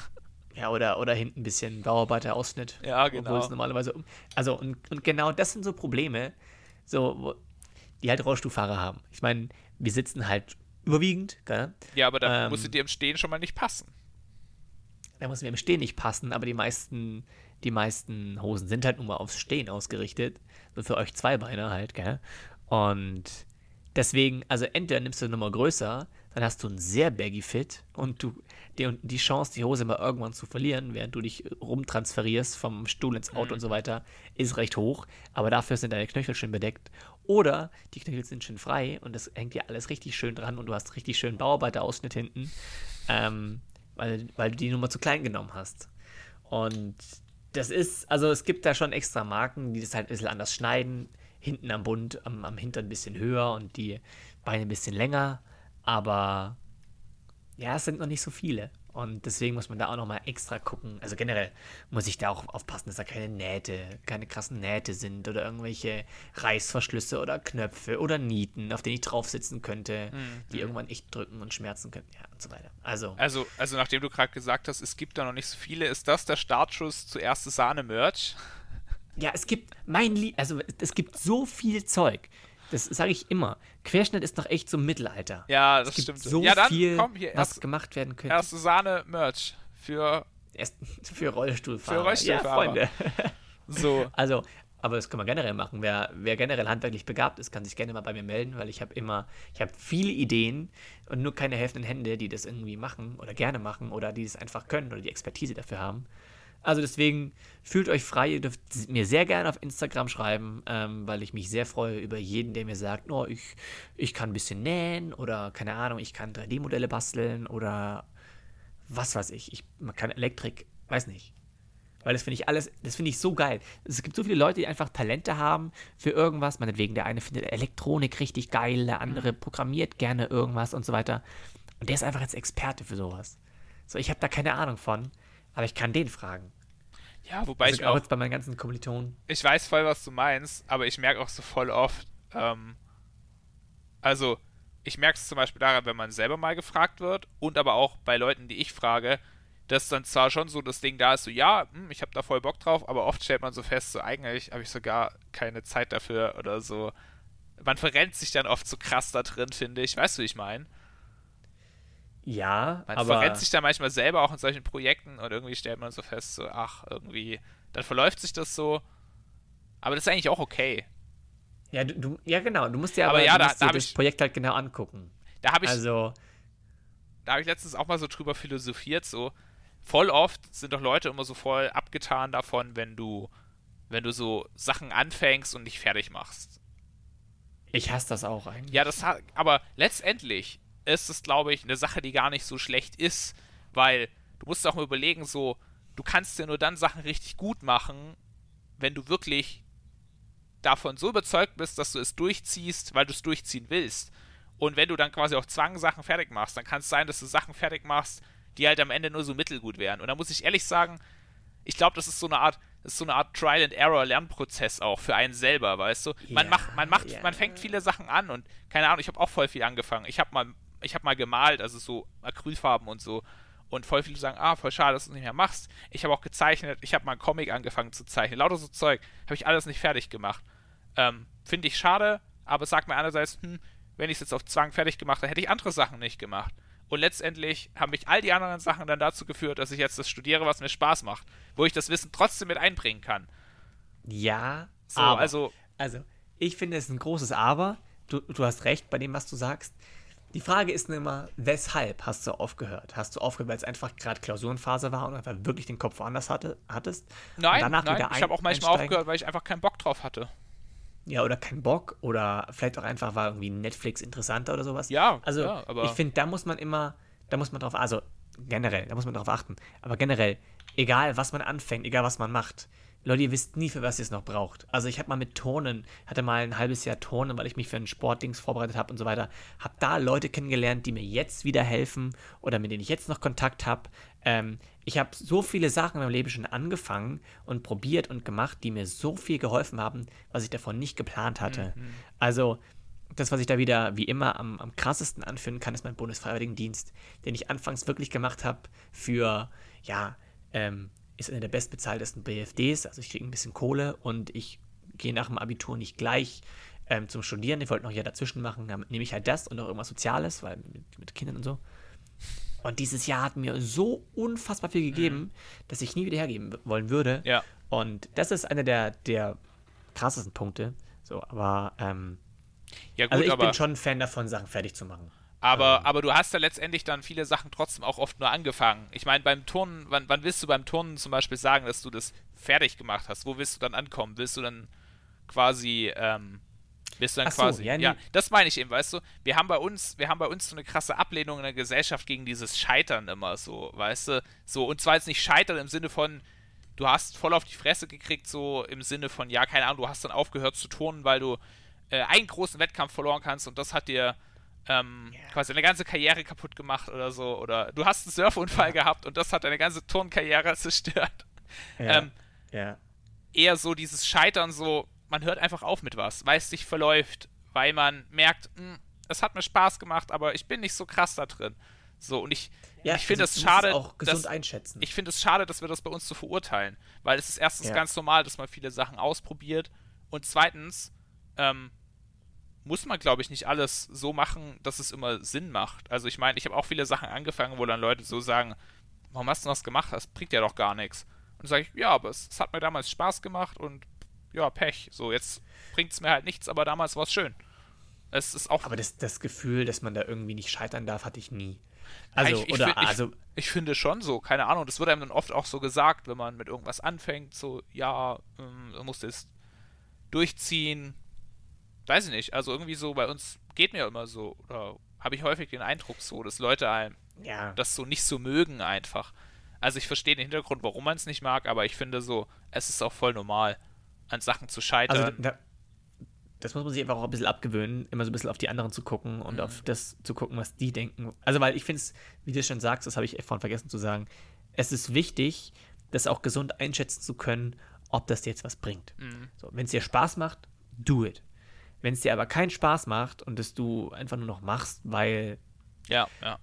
Ja, oder, oder hinten ein bisschen Bauarbeiterausschnitt. Ja, Obwohl genau. es normalerweise um. Also, und, und genau das sind so Probleme, so, wo, die halt Rollstuhlfahrer haben. Ich meine, wir sitzen halt überwiegend, gell? Ja, aber da Ähm. musst du dir im Stehen schon mal nicht passen. Da muss mir im Stehen nicht passen, aber die meisten, die meisten Hosen sind halt nur mal aufs Stehen ausgerichtet. So für euch Zweibeiner halt, gell? Und deswegen, also entweder nimmst du eine Nummer größer, dann hast du einen sehr baggy Fit und du die, die Chance, die Hose mal irgendwann zu verlieren, während du dich rumtransferierst vom Stuhl ins Auto und so weiter, ist recht hoch. Aber dafür sind deine Knöchel schön bedeckt. Oder die Knöchel sind schön frei und das hängt dir alles richtig schön dran und du hast richtig schön Bauarbeiterausschnitt hinten. Ähm, weil, weil du die Nummer zu klein genommen hast. Und das ist, also es gibt da schon extra Marken, die das halt ein bisschen anders schneiden. Hinten am Bund, am, am Hintern ein bisschen höher und die Beine ein bisschen länger. Aber ja, es sind noch nicht so viele. Und deswegen muss man da auch nochmal extra gucken. Also generell muss ich da auch aufpassen, dass da keine Nähte, keine krassen Nähte sind oder irgendwelche Reißverschlüsse oder Knöpfe oder Nieten, auf denen ich drauf sitzen könnte, die irgendwann echt drücken und schmerzen könnten. Ja, und so weiter. Also, Also, also nachdem du gerade gesagt hast, es gibt da noch nicht so viele, ist das der Startschuss zu erste Sahne-Merch? Ja, es gibt mein Lie also es gibt so viel Zeug. Das sage ich immer. Querschnitt ist doch echt so Mittelalter. Ja, das es gibt stimmt. so ja, dann viel, komm hier, was erst, gemacht werden könnte. erste Sahne-Merch für Erst [LAUGHS] für Rollstuhlfahrer. Für Rollstuhlfahrer. Ja, Freunde. [LAUGHS] so. [LAUGHS] Also, aber das kann man generell machen. Wer, wer generell handwerklich begabt ist, kann sich gerne mal bei mir melden, weil ich habe immer, ich habe viele Ideen und nur keine helfenden Hände, die das irgendwie machen oder gerne machen oder die es einfach können oder die Expertise dafür haben. Also deswegen fühlt euch frei, ihr dürft mir sehr gerne auf Instagram schreiben, ähm, weil ich mich sehr freue über jeden, der mir sagt, oh, ich, ich kann ein bisschen nähen oder keine Ahnung, ich kann 3D-Modelle basteln oder was weiß ich, ich man kann Elektrik, weiß nicht. Weil das finde ich alles, das finde ich so geil. Es gibt so viele Leute, die einfach Talente haben für irgendwas. Meinetwegen, der eine findet Elektronik richtig geil, der andere programmiert gerne irgendwas und so weiter. Und der ist einfach jetzt Experte für sowas. So, ich habe da keine Ahnung von, aber ich kann den fragen. Ja, wobei Also ich auch auch, jetzt bei meinen ganzen Kommilitonen. ich weiß voll, was du meinst, aber ich merke auch so voll oft, ähm, also ich merke es zum Beispiel daran, wenn man selber mal gefragt wird und aber auch bei Leuten, die ich frage, dass dann zwar schon so das Ding da ist, so ja, hm, ich habe da voll Bock drauf, aber oft stellt man so fest, so eigentlich habe ich sogar keine Zeit dafür oder so. Man verrennt sich dann oft so krass da drin, finde ich. Weißt du, wie ich meine? Ja, Man aber verrennt sich da manchmal selber auch in solchen Projekten und irgendwie stellt man so fest, so, ach, irgendwie, dann verläuft sich das so. Aber das ist eigentlich auch okay. ja, du, du, ja, genau. Du musst dir Aber aber, ja, da- da das ich- Projekt halt genau angucken. Da habe ich, Also, da habe ich letztens auch mal so drüber philosophiert, so voll oft sind doch Leute immer so voll abgetan davon, wenn du, wenn du so Sachen anfängst und nicht fertig machst. ich hasse das auch eigentlich. Ja, das aber letztendlich ist es, glaube ich, eine Sache, die gar nicht so schlecht ist, weil du musst auch mal überlegen, so, du kannst ja nur dann Sachen richtig gut machen, wenn du wirklich davon so überzeugt bist, dass du es durchziehst, weil du es durchziehen willst. Und wenn du dann quasi auch Zwangsachen fertig machst, dann kann es sein, dass du Sachen fertig machst, die halt am Ende nur so mittelgut wären. Und da muss ich ehrlich sagen, ich glaube, das ist so eine Art, das ist so eine Art Trial and Error Lernprozess auch für einen selber, weißt du? Man Ja, macht, man macht, ja. man fängt viele Sachen an und keine Ahnung, ich habe auch voll viel angefangen. Ich habe mal, ich habe mal gemalt, also so Acrylfarben und so. Und voll viele sagen, ah, voll schade, dass du es nicht mehr machst. Ich habe auch gezeichnet, ich habe mal einen Comic angefangen zu zeichnen. Lauter so Zeug habe ich alles nicht fertig gemacht. Ähm, Finde ich schade, aber sag mir einerseits, hm, wenn ich es jetzt auf Zwang fertig gemacht hätte, hätte ich andere Sachen nicht gemacht. Und letztendlich haben mich all die anderen Sachen dann dazu geführt, dass ich jetzt das studiere, was mir Spaß macht. Wo ich das Wissen trotzdem mit einbringen kann. Ja, So, aber, also, also, ich finde es ein großes Aber. Du, du hast recht bei dem, was du sagst. Die Frage ist nur immer, weshalb hast du aufgehört? Hast du aufgehört, weil es einfach gerade Klausurenphase war und einfach wirklich den Kopf woanders hatte, hattest? nein, nein, ich habe auch manchmal einsteigen? aufgehört, weil ich einfach keinen Bock drauf hatte. Ja, oder kein Bock oder vielleicht auch einfach war irgendwie Netflix interessanter oder sowas. Ja, also ja, aber- ich finde, da muss man immer, da muss man drauf, also generell, da muss man drauf achten. Aber generell, egal was man anfängt, egal was man macht, Leute, ihr wisst nie, für was ihr es noch braucht. Also ich habe mal mit Turnen, hatte mal ein halbes Jahr Turnen, weil ich mich für ein Sportdings vorbereitet habe und so weiter. Habe da Leute kennengelernt, die mir jetzt wieder helfen oder mit denen ich jetzt noch Kontakt habe. Ähm, ich habe so viele Sachen in meinem Leben schon angefangen und probiert und gemacht, die mir so viel geholfen haben, was ich davon nicht geplant hatte. Also das, was ich da wieder wie immer am, am krassesten anführen kann, ist mein Bundesfreiwilligendienst, den ich anfangs wirklich gemacht habe für, ja, ähm, ist einer der bestbezahltesten BFDs, also ich kriege ein bisschen Kohle und ich gehe nach dem Abitur nicht gleich ähm, zum Studieren, ich wollte noch Jahr dazwischen machen, dann nehme ich halt das und noch irgendwas Soziales, weil mit, mit Kindern und so. Und dieses Jahr hat mir so unfassbar viel gegeben, dass ich nie wieder hergeben wollen würde. Mhm. Ja. Und das ist einer der, der krassesten Punkte. So, aber ähm, Ja, gut, also ich bin schon ein Fan davon, Sachen fertig zu machen. Aber, aber du hast ja letztendlich dann viele Sachen trotzdem auch oft nur angefangen. Ich meine, beim Turnen, wann, wann willst du beim Turnen zum Beispiel sagen, dass du das fertig gemacht hast? Wo willst du dann ankommen? Willst du dann quasi, ähm, du dann so, quasi, ja, ja, nee. das meine ich eben, weißt du, wir haben bei uns, wir haben bei uns so eine krasse Ablehnung in der Gesellschaft gegen dieses Scheitern immer so, weißt du, so, und zwar jetzt nicht Scheitern im Sinne von, du hast voll auf die Fresse gekriegt, so im Sinne von, ja, keine Ahnung, du hast dann aufgehört zu turnen, weil du äh, einen großen Wettkampf verloren kannst und das hat dir ähm, quasi deine ganze Karriere kaputt gemacht oder so. Oder du hast einen Surfunfall gehabt und das hat deine ganze Turnkarriere [LAUGHS] zerstört. Ja. Ähm, ja. eher so dieses Scheitern, so, man hört einfach auf mit was, weil es sich verläuft, weil man merkt, "Hm, es hat mir Spaß gemacht, aber ich bin nicht so krass da drin. So, und ich, ja, ich finde also es schade, auch gesund dass, einschätzen. ich finde es schade, dass wir das bei uns so verurteilen, weil es ist erstens Ja. ganz normal, dass man viele Sachen ausprobiert und zweitens ähm, muss man, glaube ich, nicht alles so machen, dass es immer Sinn macht. Also ich meine, ich habe auch viele Sachen angefangen, wo dann Leute so sagen, warum hast du das gemacht? Das bringt ja doch gar nichts. Und sage ich, ja, aber es, es hat mir damals Spaß gemacht und ja, Pech. So, jetzt bringt es mir halt nichts, aber damals war es schön. Es ist auch aber das, das Gefühl, dass man da irgendwie nicht scheitern darf, hatte ich nie. Also, ich, ich, oder, ich, also, ich finde schon so, keine Ahnung, das wird einem dann oft auch so gesagt, wenn man mit irgendwas anfängt, so, ja, ähm, du musst es durchziehen. Weiß ich nicht, also irgendwie so bei uns geht mir immer so, oder habe ich häufig den Eindruck so, dass Leute einem ja. das so nicht so mögen einfach. Also ich verstehe den Hintergrund, warum man es nicht mag, aber ich finde so, es ist auch voll normal, an Sachen zu scheitern. Also da, das muss man sich einfach auch ein bisschen abgewöhnen, immer so ein bisschen auf die anderen zu gucken und Mhm. auf das zu gucken, was die denken. Also, weil ich finde es, wie du schon sagst, das habe ich vorhin vergessen zu sagen, es ist wichtig, das auch gesund einschätzen zu können, ob das dir jetzt was bringt. Mhm. So, Wenn es dir Spaß macht, do it. Wenn es dir aber keinen Spaß macht und das du einfach nur noch machst, weil, ja, ja.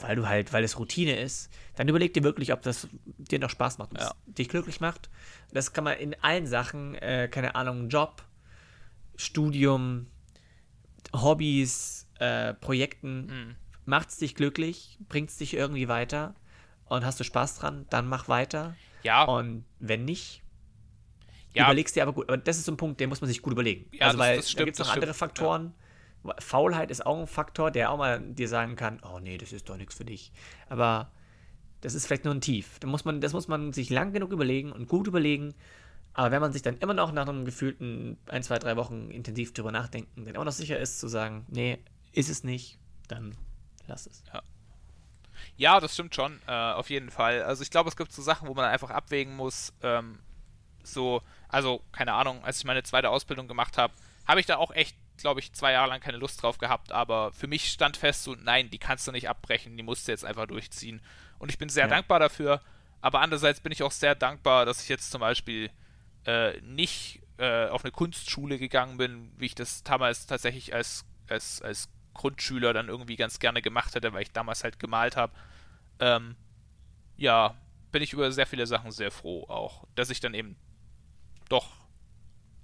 weil du halt, weil es Routine ist, dann überleg dir wirklich, ob das dir noch Spaß macht und Ja. es dich glücklich macht. Das kann man in allen Sachen, äh, keine Ahnung, Job, Studium, Hobbys, äh, Projekten, Mhm. macht's dich glücklich, bringt's dich irgendwie weiter und hast du Spaß dran, dann mach weiter. Ja, Und wenn nicht, ja, überlegst dir aber gut. Aber das ist so ein Punkt, den muss man sich gut überlegen. Ja, also, das- weil das da stimmt, gibt es noch andere Faktoren. Faulheit ist auch ein Faktor, der auch mal dir sagen kann, oh nee, das ist doch nichts für dich. Aber das ist vielleicht nur ein Tief. Da muss man, das muss man sich lang genug überlegen und gut überlegen. Aber wenn man sich dann immer noch nach einem gefühlten ein, zwei, drei Wochen intensiv drüber nachdenken, dann auch noch sicher ist zu sagen, nee, ist es nicht, dann lass es. Ja, das stimmt schon, äh, auf jeden Fall. Also ich glaube, es gibt so Sachen, wo man einfach abwägen muss. Ähm, so, also keine Ahnung, als ich meine zweite Ausbildung gemacht habe, habe ich da auch echt, glaube ich, zwei Jahre lang keine Lust drauf gehabt. Aber für mich stand fest, so, nein, die kannst du nicht abbrechen, die musst du jetzt einfach durchziehen. Und ich bin sehr Ja. dankbar dafür. Aber andererseits bin ich auch sehr dankbar, dass ich jetzt zum Beispiel äh, nicht äh, auf eine Kunstschule gegangen bin, wie ich das damals tatsächlich als, als, als Grundschüler dann irgendwie ganz gerne gemacht hätte, weil ich damals halt gemalt habe. Ähm, ja, bin ich über sehr viele Sachen sehr froh auch, dass ich dann eben doch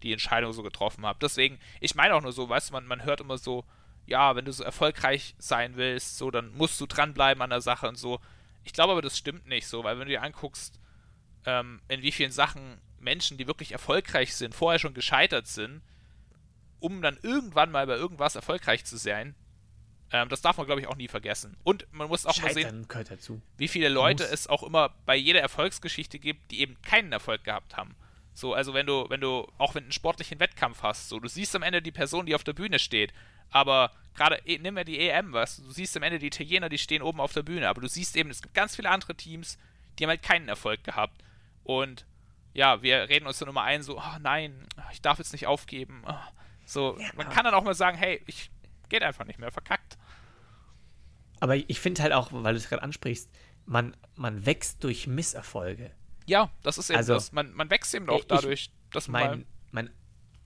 die Entscheidung so getroffen habe. Deswegen, ich meine auch nur so, weißt du, man, man hört immer so, ja, wenn du so erfolgreich sein willst, so, dann musst du dranbleiben an der Sache und so. Ich glaube aber, das stimmt nicht so, weil wenn du dir anguckst, ähm, in wie vielen Sachen Menschen, die wirklich erfolgreich sind, vorher schon gescheitert sind, um dann irgendwann mal bei irgendwas erfolgreich zu sein, ähm, das darf man, glaube ich, auch nie vergessen. Und man muss auch Scheitern mal sehen, wie viele Leute es auch immer bei jeder Erfolgsgeschichte gibt, die eben keinen Erfolg gehabt haben. So, also wenn du, wenn du, auch wenn du einen sportlichen Wettkampf hast, so, du siehst am Ende die Person, die auf der Bühne steht, aber gerade, eh, nimm ja die EM, was, du siehst am Ende die Italiener, die stehen oben auf der Bühne, aber du siehst eben, es gibt ganz viele andere Teams, die haben halt keinen Erfolg gehabt. Und ja, wir reden uns dann immer ein, so, oh nein, ich darf jetzt nicht aufgeben. Oh. So, ja. man kann dann auch mal sagen, hey, ich geht einfach nicht mehr, verkackt. Aber ich finde halt auch, weil du es gerade ansprichst, man, man wächst durch Misserfolge. Ja, das ist eben also, das. Man, man wächst eben auch ich, dadurch, dass man. Mein, mein,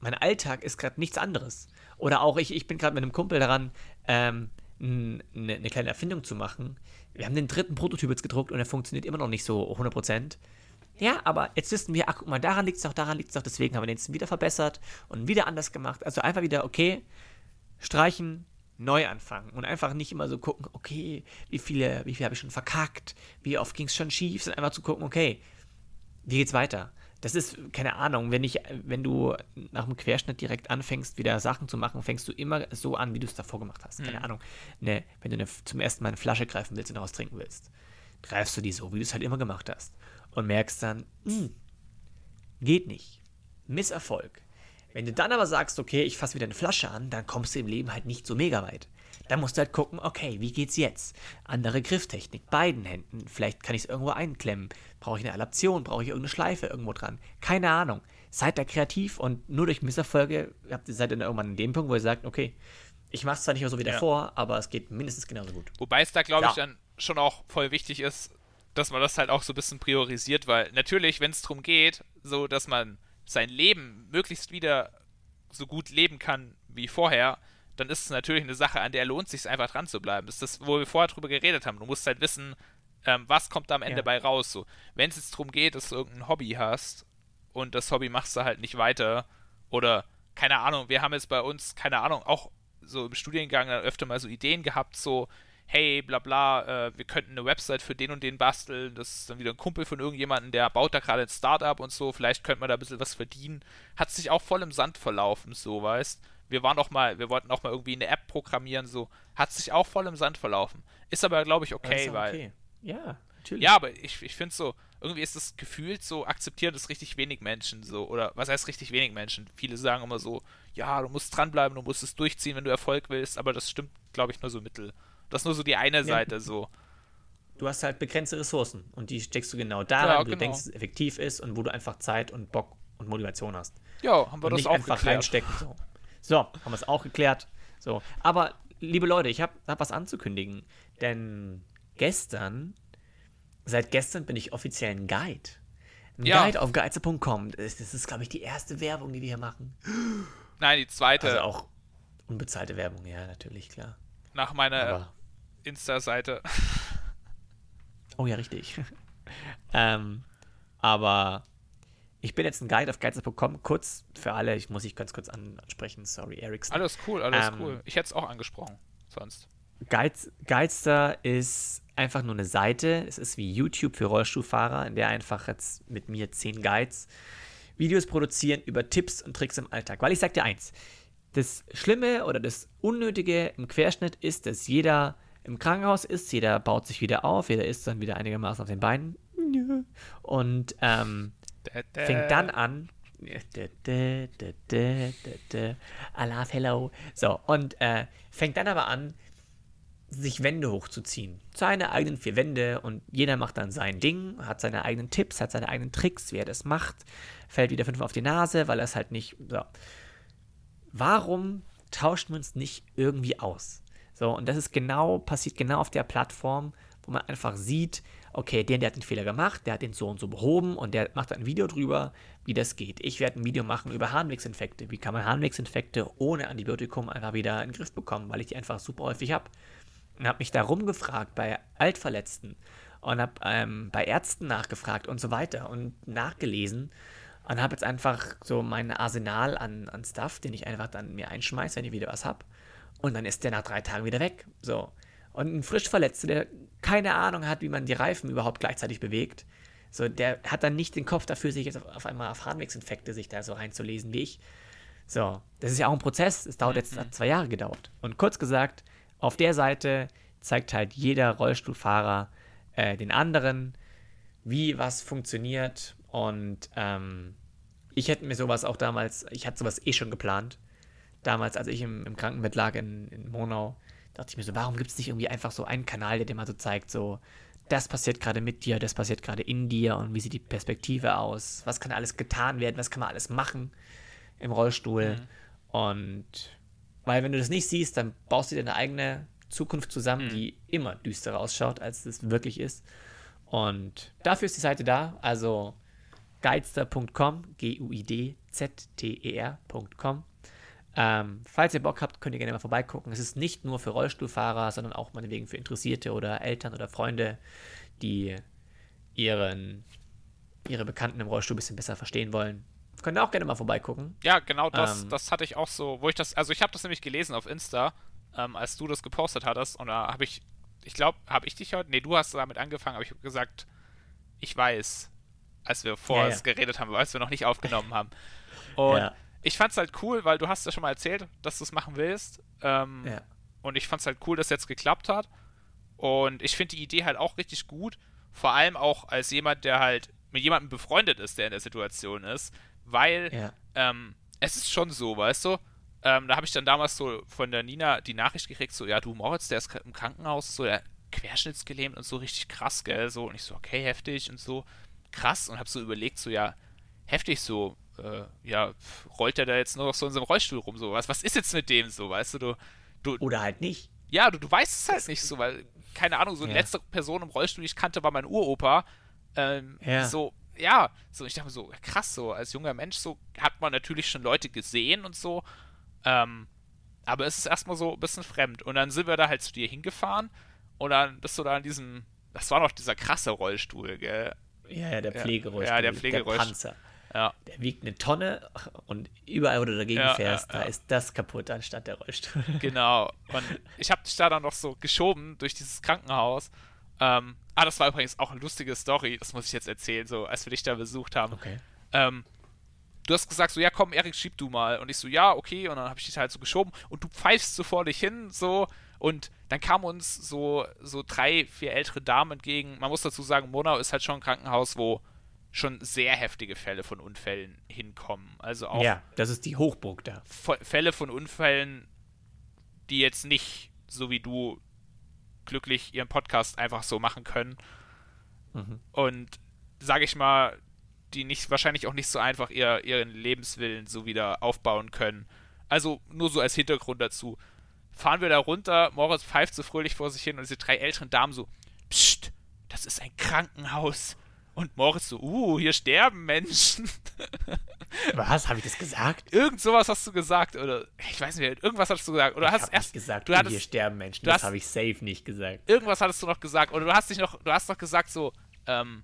mein Alltag ist gerade nichts anderes. Oder auch ich, ich bin gerade mit einem Kumpel daran, ähm, eine, eine kleine Erfindung zu machen. Wir haben den dritten Prototyp jetzt gedruckt und er funktioniert immer noch nicht so 100%. Ja, aber jetzt wissen wir, ach guck mal, daran liegt es doch, daran liegt es doch, deswegen haben wir den jetzt wieder verbessert und wieder anders gemacht. Also einfach wieder, okay, streichen, neu anfangen und einfach nicht immer so gucken, okay, wie viele, wie viel habe ich schon verkackt, wie oft ging es schon schief, sondern einfach zu gucken, okay, wie geht's weiter? Das ist, keine Ahnung, wenn ich, wenn du nach dem Querschnitt direkt anfängst, wieder Sachen zu machen, fängst du immer so an, wie du es davor gemacht hast. Keine mhm. Ahnung. Ne, wenn du eine, zum ersten Mal eine Flasche greifen willst und daraus trinken willst, greifst du die so, wie du es halt immer gemacht hast. Und merkst dann, mh, hm, geht nicht. Misserfolg. Wenn du dann aber sagst, okay, ich fasse wieder eine Flasche an, dann kommst du im Leben halt nicht so mega weit. Dann musst du halt gucken, okay, wie geht's jetzt? Andere Grifftechnik, beiden Händen. Vielleicht kann ich es irgendwo einklemmen. Brauche ich eine Adaption? Brauche ich irgendeine Schleife irgendwo dran? Keine Ahnung. Seid da kreativ und nur durch Misserfolge habt ihr seid dann irgendwann an dem Punkt, wo ihr sagt, okay, ich mache es zwar nicht mehr so wie ja. davor, aber es geht mindestens genauso gut. Wobei es da, glaube ja. ich, dann schon auch voll wichtig ist, dass man das halt auch so ein bisschen priorisiert, weil natürlich, wenn es darum geht, so dass man sein Leben möglichst wieder so gut leben kann wie vorher, dann ist es natürlich eine Sache, an der lohnt es sich einfach dran zu bleiben. Das ist das, wo wir vorher drüber geredet haben. Du musst halt wissen, ähm, was kommt da am Ende ja. bei raus. So, wenn es jetzt darum geht, dass du irgendein Hobby hast und das Hobby machst du halt nicht weiter oder keine Ahnung, wir haben jetzt bei uns, keine Ahnung, auch so im Studiengang dann öfter mal so Ideen gehabt, so, hey, bla bla, äh, wir könnten eine Website für den und den basteln, das ist dann wieder ein Kumpel von irgendjemandem, der baut da gerade ein Startup und so, vielleicht könnte man da ein bisschen was verdienen. Hat sich auch voll im Sand verlaufen, so, weißt. Wir waren auch mal, wir wollten auch mal irgendwie eine App programmieren, so, hat sich auch voll im Sand verlaufen. Ist aber, glaube ich, okay, okay, weil. Ja, natürlich. Ja, aber ich, ich finde so, irgendwie ist das gefühlt so, akzeptieren das richtig wenig Menschen so, oder was heißt richtig wenig Menschen? Viele sagen immer so, ja, du musst dranbleiben, du musst es durchziehen, wenn du Erfolg willst, aber das stimmt, glaube ich, nur so mittel. Das ist nur so die eine Seite ja. so. Du hast halt begrenzte Ressourcen und die steckst du genau da, ja, wo genau. du denkst, es effektiv ist und wo du einfach Zeit und Bock und Motivation hast. Ja, haben wir und das nicht auch einfach geklärt. reinstecken. So. So, haben wir es auch geklärt. So, aber liebe Leute, ich habe hab was anzukündigen, denn gestern, seit gestern bin ich offiziell ein Guide. Ein ja. Guide auf geizer.com. Das, das ist, glaube ich, die erste Werbung, die wir hier machen. Nein, die zweite. Also auch unbezahlte Werbung, ja, natürlich, klar. Nach meiner Insta-Seite. Oh ja, richtig. [LAUGHS] ähm, aber ich bin jetzt ein Guide auf geizer.com. Kurz für alle, ich muss ich ganz kurz ansprechen. Sorry, Ericsson. Alles cool, alles ähm, cool. Ich hätte es auch angesprochen, sonst. Geiz, Geizter ist einfach nur eine Seite. Es ist wie YouTube für Rollstuhlfahrer, in der einfach jetzt mit mir zehn Guides Videos produzieren über Tipps und Tricks im Alltag. Weil ich sag dir eins: Das Schlimme oder das Unnötige im Querschnitt ist, dass jeder im Krankenhaus ist, jeder baut sich wieder auf, jeder ist dann wieder einigermaßen auf den Beinen und ähm, fängt dann an. Allah, hello. So, und äh, fängt dann aber an, sich Wände hochzuziehen. Seine eigenen vier Wände und jeder macht dann sein Ding, hat seine eigenen Tipps, hat seine eigenen Tricks, wie er das macht, fällt wieder fünfmal auf die Nase, weil er es halt nicht. So. Warum tauscht man uns nicht irgendwie aus? So, und das ist genau, passiert genau auf der Plattform, wo man einfach sieht, okay, der, der hat den Fehler gemacht, der hat den so und so behoben und der macht ein Video drüber, wie das geht. Ich werde ein Video machen über Harnwegsinfekte. Wie kann man Harnwegsinfekte ohne Antibiotikum einfach wieder in den Griff bekommen, weil ich die einfach super häufig habe. Und habe mich darum gefragt bei Altverletzten, und habe ähm, bei Ärzten nachgefragt und so weiter und nachgelesen und habe jetzt einfach so mein Arsenal an, an Stuff, den ich einfach dann mir einschmeiße, wenn ich wieder was habe. Und dann ist der nach drei Tagen wieder weg. So. Und ein frisch Verletzter, der keine Ahnung hat, wie man die Reifen überhaupt gleichzeitig bewegt, so, der hat dann nicht den Kopf dafür, sich jetzt auf, auf einmal auf Harnwegsinfekte sich da so reinzulesen wie ich. So, das ist ja auch ein Prozess. Es dauert jetzt mhm. zwei Jahre gedauert. Und kurz gesagt, auf der Seite zeigt halt jeder Rollstuhlfahrer äh, den anderen, wie was funktioniert. Und ähm, ich hätte mir sowas auch damals, ich hatte sowas eh schon geplant. Damals, als ich im, im Krankenbett lag in, in Monau, dachte ich mir so, warum gibt es nicht irgendwie einfach so einen Kanal, der dir mal so zeigt, so, das passiert gerade mit dir, das passiert gerade in dir und wie sieht die Perspektive aus, was kann alles getan werden, was kann man alles machen im Rollstuhl. Mhm. Und weil wenn du das nicht siehst, dann baust du dir deine eigene Zukunft zusammen, mhm. die immer düsterer ausschaut, als es wirklich ist. Und dafür ist die Seite da, also geidster.com, G-U-I-D-Z-T-E-R.com. Ähm, falls ihr Bock habt, könnt ihr gerne mal vorbeigucken. Es ist nicht nur für Rollstuhlfahrer, sondern auch meinetwegen für Interessierte oder Eltern oder Freunde, die ihren, ihre Bekannten im Rollstuhl ein bisschen besser verstehen wollen. Könnt ihr auch gerne mal vorbeigucken. Ja, genau das, ähm, das hatte ich auch so, wo ich das, also ich habe das nämlich gelesen auf Insta, ähm, als du das gepostet hattest und da habe ich, ich glaube, habe ich dich heute, nee, du hast damit angefangen, habe ich gesagt, ich weiß, als wir vorher ja, ja. geredet haben, als wir noch nicht aufgenommen haben. [LAUGHS] Und ja. Ich fand's halt cool, weil du hast ja schon mal erzählt, dass du es machen willst. Ähm, ja. Und ich fand's halt cool, dass es jetzt geklappt hat. Und ich finde die Idee halt auch richtig gut. Vor allem auch als jemand, der halt mit jemandem befreundet ist, der in der Situation ist. Weil ja. ähm, es ist schon so, weißt du? Ähm, da habe ich dann damals so von der Nina die Nachricht gekriegt, so, ja, du Moritz, der ist im Krankenhaus, so, der querschnittsgelähmt und so richtig krass, gell, so. Und ich so, okay, heftig und so krass und habe so überlegt, so ja, heftig so, äh, ja, rollt er da jetzt nur noch so in so einem Rollstuhl rum, so, was, was ist jetzt mit dem so, weißt du, du, du Oder halt nicht. Ja, du, du weißt es halt nicht so, weil, keine Ahnung, so die ja. letzte Person im Rollstuhl, die ich kannte, war mein Uropa. Ähm, ja. So, ja, so, ich dachte mir so, krass, so, als junger Mensch, so, hat man natürlich schon Leute gesehen und so, ähm, aber es ist erstmal so ein bisschen fremd. Und dann sind wir da halt zu dir hingefahren und dann bist du da in diesem, das war noch dieser krasse Rollstuhl, gell? Ja, ja, der Pflegerollstuhl. Ja, der Pflegerollstuhl. Der Panzer. Ja. Der wiegt eine Tonne und überall, wo du dagegen ja, fährst, ja, da ist das kaputt anstatt der Rollstuhl. [LAUGHS] Genau. Und ich habe dich da dann noch so geschoben durch dieses Krankenhaus. Ähm, ah, das war übrigens auch eine lustige Story, das muss ich jetzt erzählen, so als wir dich da besucht haben. Okay. Ähm, du hast gesagt so, ja komm, Erik, schieb du mal. Und ich so, ja, okay. Und dann habe ich dich halt so geschoben und du pfeifst so vor dich hin, so und dann kamen uns so, so drei, vier ältere Damen entgegen. Man muss dazu sagen, Monau ist halt schon ein Krankenhaus, wo schon sehr heftige Fälle von Unfällen hinkommen. Also auch. Ja, das ist die Hochburg da. Fälle von Unfällen, die jetzt nicht, so wie du, glücklich ihren Podcast einfach so machen können. Mhm. Und sage ich mal, die nicht wahrscheinlich auch nicht so einfach ihr, ihren Lebenswillen so wieder aufbauen können. Also nur so als Hintergrund dazu fahren wir da runter, Moritz pfeift so fröhlich vor sich hin und diese drei älteren Damen so, Psst, das ist ein Krankenhaus. Und Moritz so, uh, hier sterben Menschen. [LAUGHS] Was? Habe ich das gesagt? Irgend sowas hast du gesagt, oder ich weiß nicht, irgendwas hast du gesagt. Oder ich hast erst gesagt, du hattest, hier sterben Menschen. Das habe ich safe nicht gesagt. Irgendwas hattest du noch gesagt. Oder du hast dich noch, du hast noch gesagt so, ähm,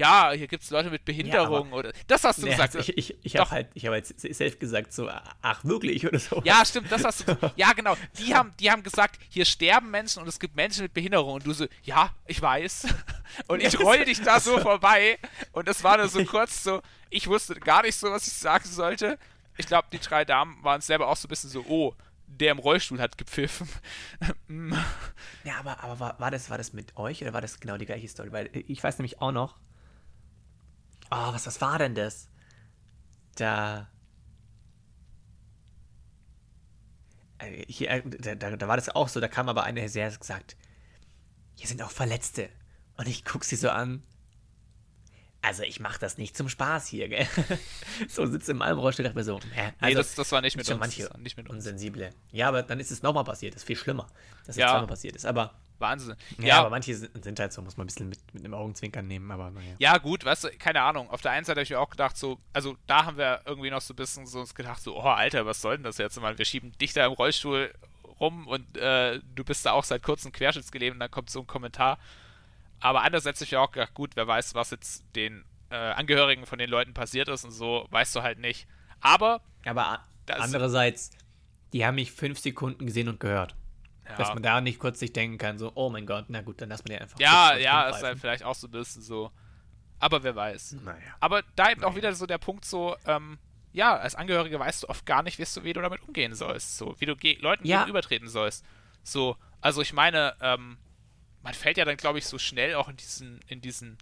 ja, hier gibt es Leute mit Behinderung ja, oder das hast du nee, gesagt. Ich, ich, ich habe halt, ich habe halt selbst gesagt so, ach wirklich oder so. Ja, stimmt, das hast du. [LAUGHS] ja, genau. Die haben, die haben gesagt, hier sterben Menschen und es gibt Menschen mit Behinderung und du so, ja, ich weiß. [LAUGHS] Und ich roll dich da so [LAUGHS] vorbei und es war nur so kurz so, ich wusste gar nicht so, was ich sagen sollte. Ich glaube, die drei Damen waren selber auch so ein bisschen so, oh, der im Rollstuhl hat gepfiffen. ja, aber, aber war, war, das, war das mit euch oder war das genau die gleiche Story? Weil ich weiß nämlich auch noch, Oh, was, was war denn das? Da. Äh, hier, äh, da, da, war das auch so, da kam aber eine sehr gesagt, hier sind auch Verletzte. Und ich guck sie so an. Also ich mach das nicht zum Spaß hier, gell? [LAUGHS] so sitze im Malmrollstuhl, dachte mir so, hä? Also, nee, das, das war nicht mit uns. Manche nicht mit uns. Unsensible. Ja, aber dann ist es nochmal passiert, das ist viel schlimmer, dass es ja. zweimal passiert ist. Aber Wahnsinn. Ja, ja, aber manche sind, sind, halt so, muss man ein bisschen mit, mit einem Augenzwinkern nehmen, aber naja. Ja, gut, weißt du, keine Ahnung. Auf der einen Seite habe ich mir auch gedacht, so, also da haben wir irgendwie noch so ein bisschen so uns gedacht, so, oh, Alter, was soll denn das jetzt? Mal, wir schieben dich da im Rollstuhl rum und äh, du bist da auch seit kurzem querschnittsgelähmt und dann kommt so ein Kommentar. aber andererseits ich ja auch gedacht, gut, wer weiß, was jetzt den äh, Angehörigen von den Leuten passiert ist und so, weißt du halt nicht. Aber. Aber andererseits, die haben mich fünf Sekunden gesehen und gehört. Ja. Dass man da nicht kurz sich denken kann, so, oh mein Gott, na gut, dann lass man den einfach. Ja, ja, ist halt vielleicht auch so ein bisschen so. Aber wer weiß. Naja. Aber da eben naja. auch wieder so der Punkt so, ähm, ja, als Angehörige weißt du oft gar nicht, wie du, wie du damit umgehen sollst. So, wie du ge Leuten ja. gegenübertreten sollst. So, also ich meine, ähm, man fällt ja dann, glaube ich, so schnell auch in diesen, in diesen,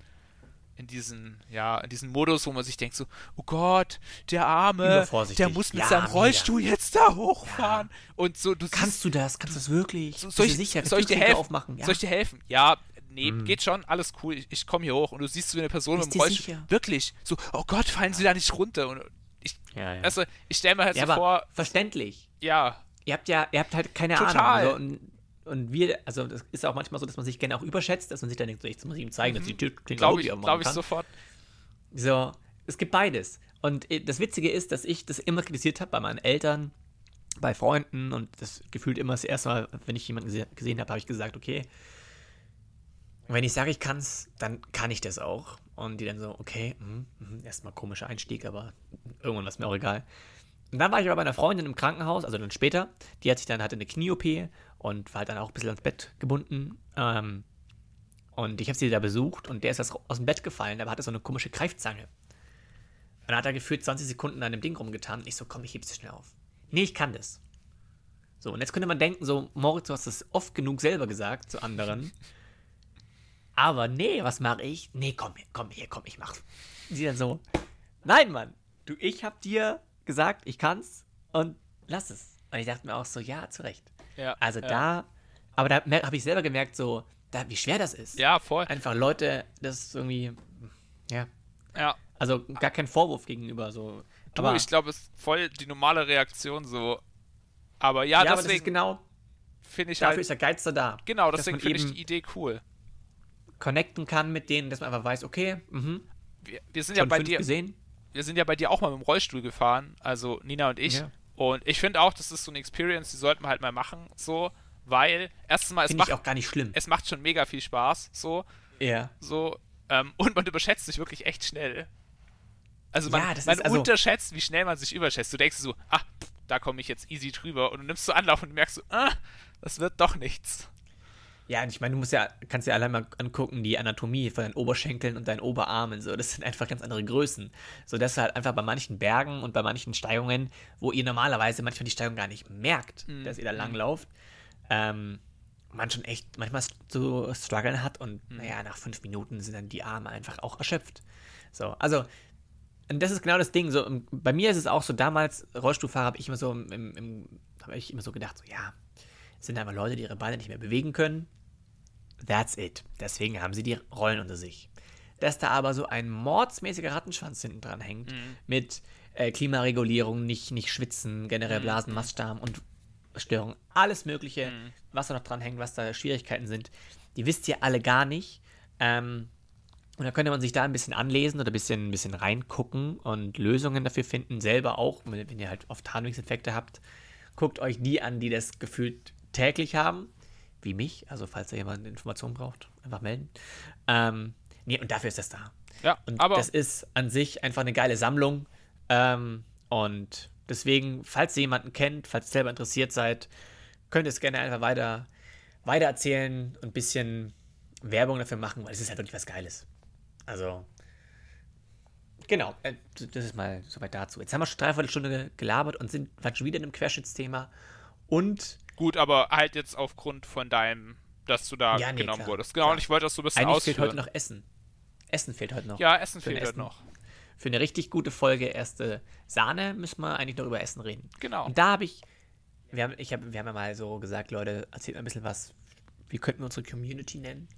in diesen, ja, in diesen Modus, wo man sich denkt so, oh Gott, der Arme, der muss mit ja, seinem Rollstuhl mega. jetzt da hochfahren. Ja. Und so, du Kannst du das? Kannst du das wirklich? So, soll, ich, sicher, soll ich dir helfen? Aufmachen? Ja. Soll ich dir helfen? Ja, nee, mm. geht schon, alles cool, ich, ich komme hier hoch und du siehst so eine Person mit dem Rollstuhl. Sicher? Wirklich, so, oh Gott, fallen sie da nicht runter. Und ich, also, ich stelle mir halt so vor. Verständlich. Ja. Ihr habt ja, ihr habt halt keine Total. Ahnung. So, und wir, also das ist auch manchmal so, dass man sich gerne auch überschätzt, dass man sich dann denkt, so, jetzt muss ich ihm zeigen, mhm. dass die Tür Glaube ich, glaub ich sofort. So, es gibt beides. Und äh, das Witzige ist, dass ich das immer kritisiert habe bei meinen Eltern, bei Freunden und das gefühlt immer das erste Mal, wenn ich jemanden gese gesehen habe, habe ich gesagt, okay, wenn ich sage, ich kann es, dann kann ich das auch. Und die dann so, okay, mh, mh, erstmal komischer Einstieg, aber irgendwann war es mir auch egal. Und dann war ich aber bei einer Freundin im Krankenhaus, also dann später. Die hat sich dann, hatte eine Knie-OP und war halt dann auch ein bisschen ans Bett gebunden. Ähm, und ich habe sie da besucht und der ist aus dem Bett gefallen, aber hatte so eine komische Greifzange. Und dann hat er gefühlt 20 Sekunden an dem Ding rumgetan. Und ich so, komm, ich heb's schnell auf. Nee, ich kann das. So, und jetzt könnte man denken, so, Moritz, du hast das oft genug selber gesagt zu anderen. [LAUGHS] Aber nee, was mache ich? Nee, komm, komm, hier, komm, ich mach's. Sie dann so, nein, Mann, du, ich hab dir gesagt, ich kann's und lass es. Und ich dachte mir auch so, ja, zu Recht. Ja, also ja. da, aber da habe ich selber gemerkt, so, da, wie schwer das ist. Ja, voll. Einfach Leute, das ist irgendwie, ja. Ja. Also gar kein Vorwurf gegenüber, so. Du, aber, ich glaube, es ist voll die normale Reaktion so. Aber ja, ja deswegen. genau. Finde ich Dafür halt, ist der Geiz da. Genau, deswegen finde ich die Idee cool. Connecten kann mit denen, dass man einfach weiß, okay, mhm. Wir, wir sind ja bei dir. Gesehen wir sind ja bei dir auch mal mit dem Rollstuhl gefahren, also Nina und ich. Ja. Und ich finde auch, das ist so eine Experience, die sollten wir halt mal machen, so, weil erstens mal es macht auch gar nicht schlimm. Es macht schon mega viel Spaß, so. Ja. So ähm, und man überschätzt sich wirklich echt schnell. Also man, ja, man also unterschätzt, wie schnell man sich überschätzt. Du denkst so, ah, da komme ich jetzt easy drüber und du nimmst so Anlauf und merkst so, ah, das wird doch nichts. Ja, und ich meine, du musst ja, kannst ja allein mal angucken, die Anatomie von deinen Oberschenkeln und deinen Oberarmen. So, das sind einfach ganz andere Größen. So dass halt einfach bei manchen Bergen und bei manchen Steigungen, wo ihr normalerweise manchmal die Steigung gar nicht merkt, mhm. dass ihr da langlauft, ähm, man schon echt manchmal so strugglen hat und mhm. naja, nach fünf Minuten sind dann die Arme einfach auch erschöpft. So, also, und das ist genau das Ding. So, bei mir ist es auch so, damals, Rollstuhlfahrer, habe ich immer so im, im habe ich immer so gedacht, so, ja, sind einfach Leute, die ihre Beine nicht mehr bewegen können That's it. Deswegen haben sie die Rollen unter sich. Dass da aber so ein mordsmäßiger Rattenschwanz hinten dran hängt, mhm. mit äh, Klimaregulierung, nicht, nicht schwitzen, generell mhm. Blasen, Mastdarm und Störungen, alles Mögliche, mhm. was da noch dran hängt, was da Schwierigkeiten sind, die wisst ihr alle gar nicht. Ähm, und da könnte man sich da ein bisschen anlesen oder ein bisschen, ein bisschen reingucken und Lösungen dafür finden, selber auch, wenn ihr halt oft Harnwegsinfekte habt. Guckt euch die an, die das gefühlt täglich haben wie mich. Also falls da jemand Informationen braucht, einfach melden. Ähm, nee, und dafür ist das da. Ja, und aber das ist an sich einfach eine geile Sammlung. Ähm, und deswegen, falls ihr jemanden kennt, falls ihr selber interessiert seid, könnt ihr es gerne einfach weiter, weiter erzählen und ein bisschen Werbung dafür machen, weil es ist halt wirklich was Geiles. Also, genau, äh, das ist mal soweit dazu. Jetzt haben wir schon dreiviertel Stunde gelabert und sind schon wieder in einem Querschnittsthema. Und Gut, aber halt jetzt aufgrund von deinem, dass du da ja, nee, genommen klar, wurdest. Genau, klar. und ich wollte das so ein bisschen Eigentlich ausführen. fehlt heute noch Essen. Essen fehlt heute noch. Ja, Essen fehlt heute noch. Für eine richtig gute Folge erste Sahne müssen wir eigentlich noch über Essen reden. Genau. Und da habe ich, wir haben, ich hab, wir haben ja mal so gesagt, Leute, erzählt mal ein bisschen was, wie könnten wir unsere Community nennen?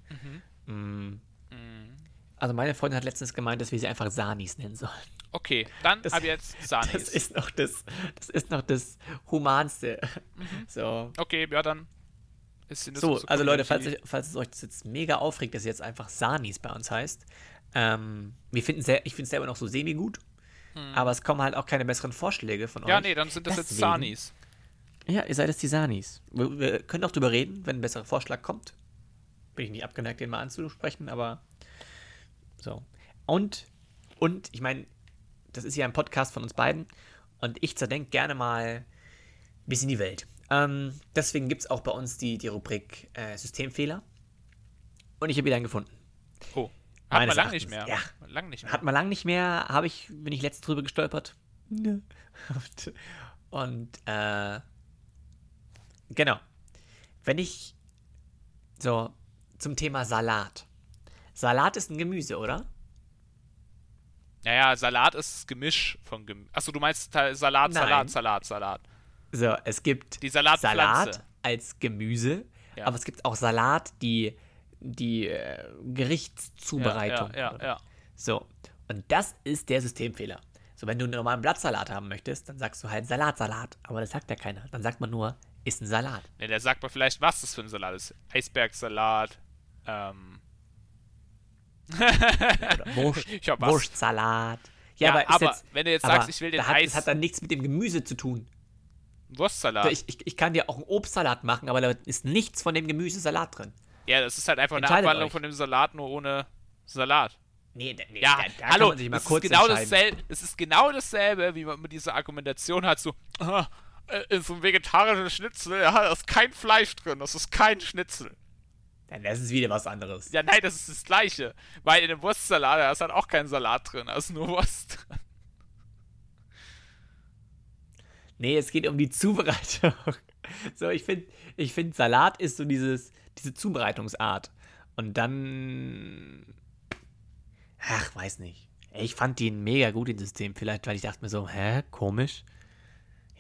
Mhm. Mm. Mhm. Also meine Freundin hat letztens gemeint, dass wir sie einfach Sanis nennen sollen. Okay, dann das, ab jetzt Sanis. Das ist noch das, das ist noch das Humanste. Mhm. So. Okay, ja, dann ist das so. Also Leute, falls, falls es euch das jetzt mega aufregt, dass jetzt einfach Sanis bei uns heißt, ähm, wir finden sehr, ich finde es selber noch so semi-gut, hm. aber es kommen halt auch keine besseren Vorschläge von ja, euch. Ja, nee, dann sind das Deswegen, jetzt Sanis. Ja, ihr seid jetzt die Sanis. Wir, wir können auch drüber reden, wenn ein besserer Vorschlag kommt. bin ich nicht abgeneigt, den mal anzusprechen, aber so. Und, und ich meine, das ist ja ein Podcast von uns beiden und ich zerdenke gerne mal ein bisschen die Welt. Ähm, deswegen gibt es auch bei uns die, die Rubrik äh, Systemfehler. Und ich habe wieder einen gefunden. Oh. Hat man lang nicht mehr. Ja. Lang nicht mehr. Hat man lang nicht mehr, habe ich, bin ich letztens drüber gestolpert. Und, [LAUGHS] und äh, genau. Wenn ich so zum Thema Salat. Salat ist ein Gemüse, oder? Naja, Salat ist das Gemisch von Gemüse. Achso, du meinst Ta- Salat, Nein. Salat, Salat, Salat. So, es gibt Die Salatpflanze. Salat als Gemüse, Ja. aber es gibt auch Salat, die, die äh, Gerichtszubereitung. Ja, ja, ja, ja. So, und das ist der Systemfehler. So, wenn du einen normalen Blattsalat haben möchtest, dann sagst du halt Salatsalat, aber das sagt ja keiner. Dann sagt man nur, ist ein Salat. Ne, der sagt mal vielleicht, was das für ein Salat ist. Eisbergsalat, ähm. Wurst. [LAUGHS] Wurstsalat. Ja, ist aber wenn du jetzt aber sagst, ich will den hat, Eis- Das hat dann nichts mit dem Gemüse zu tun. Wurstsalat. Ich, ich, ich kann dir auch einen Obstsalat machen, aber da ist nichts von dem Gemüsesalat drin. ja, das ist halt einfach eine Abwandlung euch. von dem Salat, nur ohne Salat. Nee, nee Ja, da, da kann hallo, man sich mal es, kurz ist genau dasselbe, es ist genau dasselbe, wie man mit dieser Argumentation hat, so, ah, in so einem vegetarischen Schnitzel, ja, da ist kein Fleisch drin, das ist kein Schnitzel. Dann ist wieder was anderes. Ja, nein, das ist das Gleiche. Weil in dem Wurstsalat, da ist halt auch kein Salat drin, da ist nur Wurst drin. Nee, es geht um die Zubereitung. [LAUGHS] So, ich finde, ich find, Salat ist so dieses, diese Zubereitungsart. Und dann. Ach, weiß nicht. Ich fand den mega gut, den System. Vielleicht, weil ich dachte mir so, hä, komisch.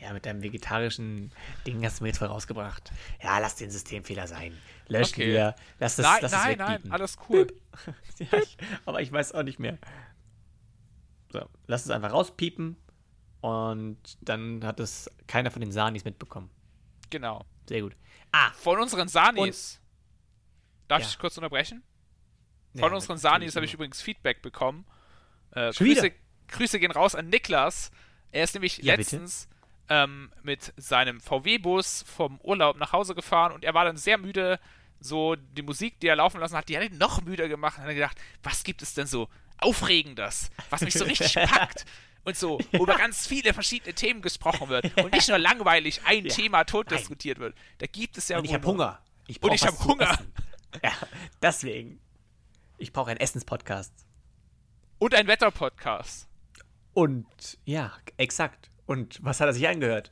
Ja, mit deinem vegetarischen Ding hast du mir jetzt voll rausgebracht. Ja, lass den Systemfehler sein. Löschen Okay. wir. Lass das, nein, lass nein, nein, alles cool. [LAUGHS] ja, ich, aber ich weiß auch nicht mehr. So, lass es einfach rauspiepen. Und dann hat es keiner von den Sanis mitbekommen. Genau. Sehr gut. Ah, Von unseren Sanis. Darf Ja. ich kurz unterbrechen? ja, Von unseren natürlich Sanis habe ich übrigens Feedback bekommen. Äh, Grüße? Grüße gehen raus an Niklas. Er ist nämlich Ja, letztens ähm, mit seinem VW-Bus vom Urlaub nach Hause gefahren und er war dann sehr müde. So die Musik, die er laufen lassen hat, die hat ihn noch müder gemacht. Und hat er gedacht, was gibt es denn so Aufregendes, was mich so richtig [LAUGHS] packt? Und so über ganz viele verschiedene Themen gesprochen wird und nicht nur langweilig ein [LAUGHS] Ja. Thema tot diskutiert wird. Da gibt es ja Und ich habe Hunger. Ich Und ich was hab zu Hunger. Ja, deswegen. Ich brauche einen Essenspodcast. Und ein Wetterpodcast. Und ja, exakt. Und was hat er sich angehört?